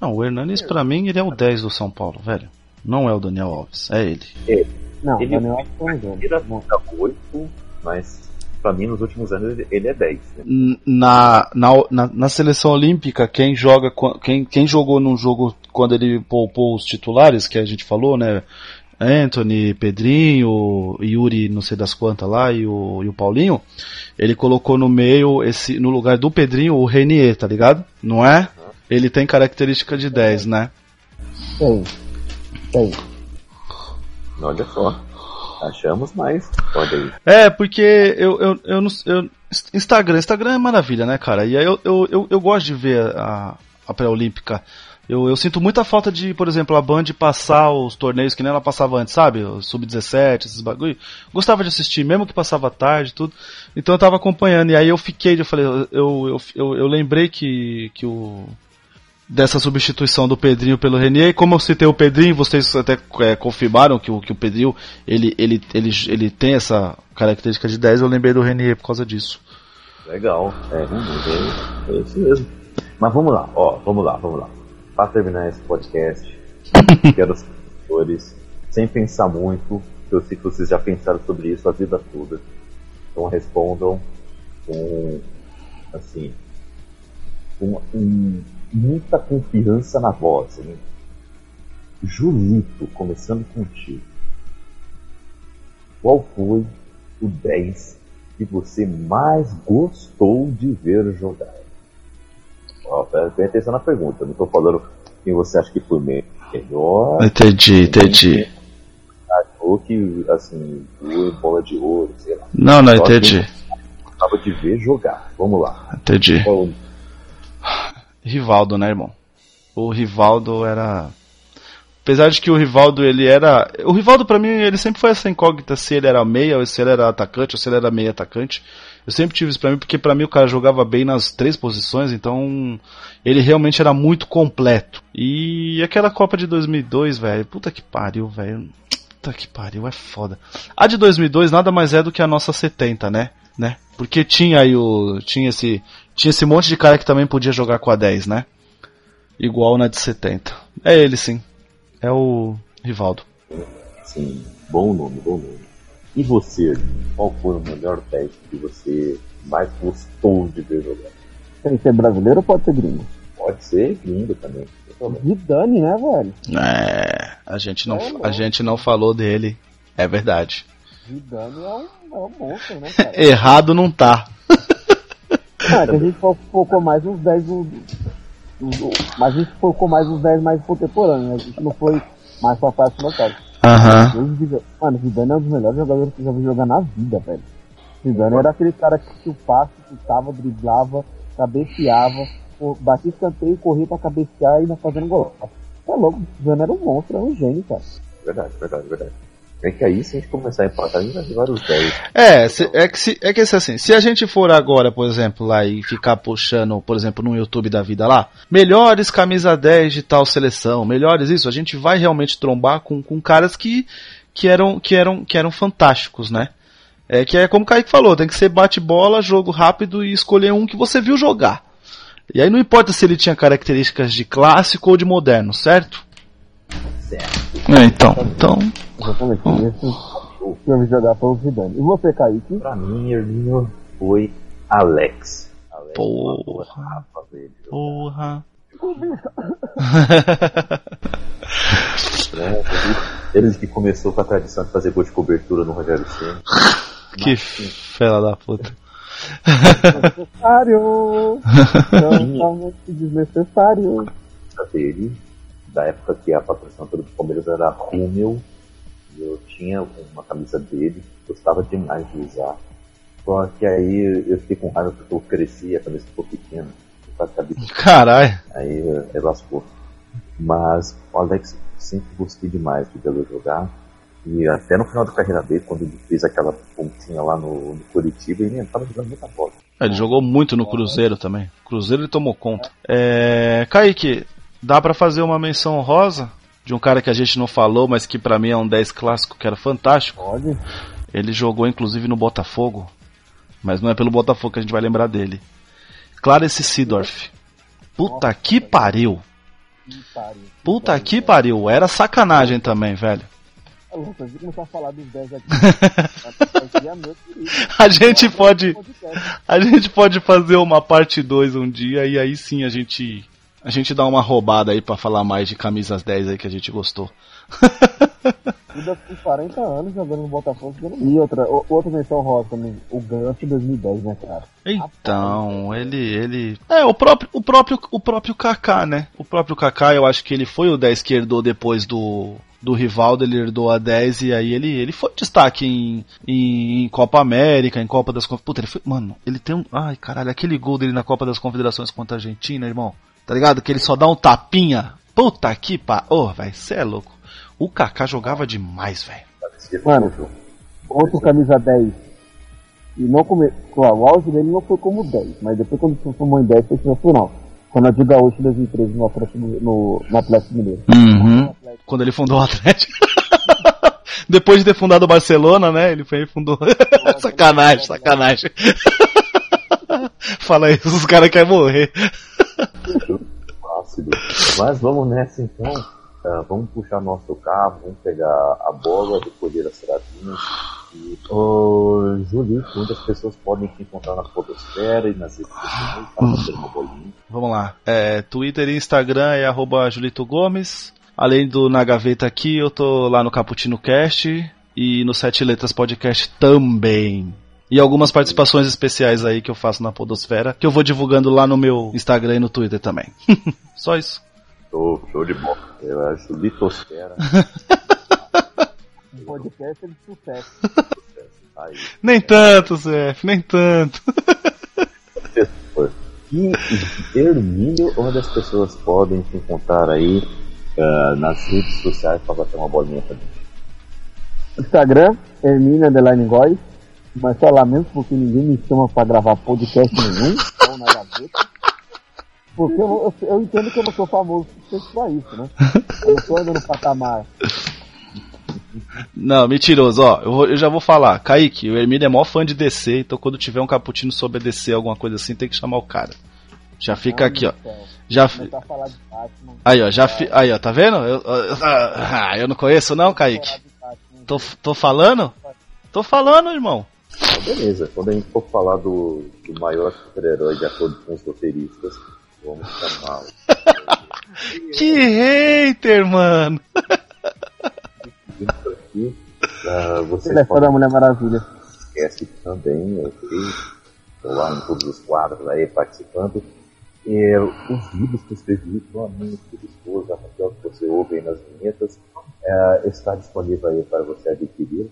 Não, o Hernanes pra mim ele é o 10 do São Paulo, velho. Não é o Daniel Alves, é ele. Não, Ele- Daniel Alves foi um jogo. Ele era 8, mas pra mim nos últimos anos ele, é 10. Né? Na, na, na, na seleção olímpica, quem joga quem, quem jogou num jogo quando ele poupou os titulares, que a gente falou, né? Anthony, Pedrinho, Yuri, não sei das quantas lá, e o, e o Paulinho, ele colocou no meio, esse, no lugar do Pedrinho, o Renier, tá ligado? Não é? Ele tem característica de 10, né? Tem. Tem. Olha só. Achamos. Olha aí. É, porque eu, eu, eu, não- eu- Instagram, Instagram é maravilha, né, cara? E aí eu, eu, eu, eu gosto de ver a, a pré-olímpica. Eu, eu sinto muita falta de, por exemplo, a Band passar os torneios que nem ela passava antes, sabe? O Sub-17, esses bagulho. Gostava de assistir, mesmo que passava tarde tudo. Então eu tava acompanhando. E aí eu fiquei, eu falei, eu, eu, eu, eu lembrei que, que o. Dessa substituição do Pedrinho pelo Renier, como eu citei o Pedrinho, vocês até é, confirmaram que o, que o Pedrinho ele, ele, ele, ele tem essa característica de 10, eu lembrei do Renier por causa disso. Legal. É, é, é isso mesmo. Mas vamos lá, ó, vamos lá, vamos lá. Para terminar esse podcast, quero os senhores, sem pensar muito, que eu sei que vocês já pensaram sobre isso a vida toda. Então respondam com, assim, com um, muita confiança na voz. Hein? Julito, começando contigo. Qual foi o 10 que você mais gostou de ver jogar? Ó, presta atenção na pergunta, não estou falando quem você acha que foi melhor, Entendi, entendi. ou que, assim, foi bola de ouro, sei lá. Não, não, entendi. Gostava de ver jogar. Vamos lá. Entendi. Qual o Rivaldo, né, irmão? O Rivaldo era. Apesar de que o Rivaldo, ele era. O Rivaldo, para mim, ele sempre foi essa incógnita se ele era meia, ou se ele era atacante, ou se ele era meia atacante. Eu sempre tive isso pra mim, porque para mim o cara jogava bem nas três posições, então ele realmente era muito completo. E aquela Copa de 2002, velho, puta que pariu, velho. Puta que pariu, é foda. A de 2002 nada mais é do que a nossa 70, né? né? Porque tinha aí o tinha esse tinha esse monte de cara que também podia jogar com a 10, né? Igual na de 70. É ele sim. É o Rivaldo. Sim, bom nome, bom nome. E você, qual foi o melhor teste que você mais gostou de ver jogar? Tem que ser brasileiro ou pode ser gringo? Pode ser gringo também. Zidane, né, velho? É, a gente não, é, a gente não falou dele. É verdade. Zidane é um, é um monstro, né, cara? Errado não tá. Ah, a gente focou mais uns 10 do, do, do, mas a gente focou mais uns 10 mais contemporâneos, né? A gente não foi mais pra parte local. Aham. Mano, Zidane é um dos melhores jogadores que eu já vi jogar na vida, velho. Zidane era aquele cara que se o passe, chutava, driblava, cabeceava, batia escanteio, corria pra cabecear e ainda fazendo gol. É louco, Zidane era um monstro, era um gênio, cara. Verdade, verdade, verdade. É que aí, se a gente começar a empatar, a gente vai ter vários 10. É, se, é, que se, é que assim, se a gente for agora, por exemplo, lá e ficar puxando, por exemplo, no YouTube da vida lá, melhores camisa 10 de tal seleção, melhores isso, a gente vai realmente trombar com, com caras que, que, eram, que, eram, que eram fantásticos, né? É que é como o Kaique falou, tem que ser bate-bola, jogo rápido e escolher um que você viu jogar. E aí não importa se ele tinha características de clássico ou de moderno, certo? Certo. É, então, então. Exatamente. Esse que eu vi jogar foi o Zidane. E você, Kaique? Pra mim, Irminho foi Alex. Alex Porra. Porra. é, ele que começou com a tradição de fazer gol de cobertura no Rogério Senna. Que fela da puta. Desnecessário! Totalmente desnecessário. Dele, da época que a patrocinadora do Palmeiras era Rúmel, eu tinha uma camisa dele, gostava demais de usar. Só que aí eu fiquei com raiva porque eu cresci, a camisa ficou pequena. Caralho! Aí eu lascou. Mas o Alex sempre gostei demais de vê-lo jogar. E até no final da carreira dele, quando ele fez aquela pontinha lá no, no Curitiba, ele estava jogando muita bola. Ele jogou muito no Cruzeiro também. Cruzeiro ele tomou conta. É... Kaique, dá para fazer uma menção rosa de um cara que a gente não falou, mas que para mim é um 10 clássico que era fantástico. Ele jogou inclusive no Botafogo, mas não é pelo Botafogo que a gente vai lembrar dele. Clarence Seedorf. Puta que pariu. Puta que pariu. Era sacanagem também, velho. começar a falar dos 10 aqui. a gente pode. A gente pode fazer uma parte 2 um dia e aí sim a gente. A gente dá uma roubada aí para falar mais de camisas 10 aí que a gente gostou. Ainda com 40 anos jogando no Botafogo. E outra, outra menção rosa também, o Ganso 2010, né, cara? Então, ele, ele. É, o próprio, o próprio, o próprio Kaká, né? O próprio Kaká, eu acho que ele foi o 10 que herdou depois do, do Rivaldo, ele herdou a 10 e aí ele, ele foi destaque em, em, em Copa América, em Copa das Confederações. Puta, ele foi. Mano, ele tem um. Ai, caralho, aquele gol dele na Copa das Confederações contra a Argentina, irmão. Tá ligado? Que ele só dá um tapinha. Puta que pá. Ô, oh, velho, cê é louco. O Kaká jogava demais, velho. Mano, outro camisa 10. E não come... Claro, o auge dele não foi como 10, mas depois quando se transformou em 10 foi sensacional. Quando a Diga Gaúcho em 2013 no Atlético, no, no Atlético Mineiro. Uhum. Quando ele fundou o Atlético. depois de ter fundado o Barcelona, né? Ele foi e fundou. sacanagem, sacanagem. Fala aí, os caras querem morrer. Mas vamos nessa então. Uh, vamos puxar nosso carro, vamos pegar a bola do Poder das Serafins. E, oh, Julito, onde as pessoas podem te encontrar na fotosfera e nas redes sociais. Vamos lá. É, Twitter e Instagram é arroba Julito Gomes. Além do Na Gaveta aqui, eu tô lá no Caputino Cast e no Sete Letras Podcast também. E algumas participações especiais aí que eu faço na Podosfera, que eu vou divulgando lá no meu Instagram e no Twitter também. Só isso. Show, show de bola. Eu acho litosfera. um podcast de sucesso. Nem tanto, CF, nem tanto. E Hermínio, onde as pessoas podem se encontrar aí uh, nas redes sociais para bater uma bolinha também. Instagram, Hermina Underline Góis, mas só lamento porque ninguém me chama para gravar podcast nenhum, só na gaveta. Porque eu, eu, eu, entendo que eu não sou famoso pra isso, né? Eu não tô andando no patamar. Não, mentiroso, ó, eu, vou, eu, já vou falar. Kaique, o Hermínio é maior fã de DC, então quando tiver um cappuccino sobre DC, alguma coisa assim, tem que chamar o cara. Já fica aqui, ó. Já fi... Aí, ó, já fi... Aí, ó, tá vendo? Eu, eu, ah, eu não conheço não, Kaique. Tô, tô falando? Tô falando, irmão. Então, beleza, quando a gente for falar do, do maior super-herói de acordo com os roteiristas, vamos chamá-lo. que hater, mano! Aqui, uh, vocês Ele é fã da Mulher Maravilha. Esquece também, ok? Estou lá em todos os quadros aí participando. É, os livros que eu escrevi, provavelmente delicioso, a que você ouve aí nas vinhetas, é, está disponível aí para você adquirir.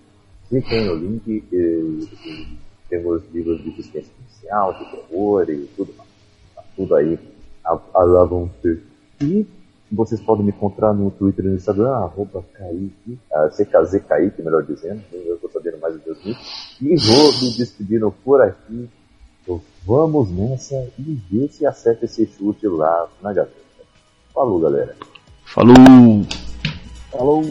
Clique no link, e, e, temos livros de existência inicial, de terror e tudo mais. Tá tudo aí a, a, E vocês podem me encontrar no Twitter e no Instagram, arroba Kaique, uh, CKZ Kaique, melhor dizendo, eu estou sabendo mais dos meus links. E vou me despedindo por aqui. Então, vamos nessa e ver se acerta esse chute lá na gaveta. Falou, galera. Falou! Falou!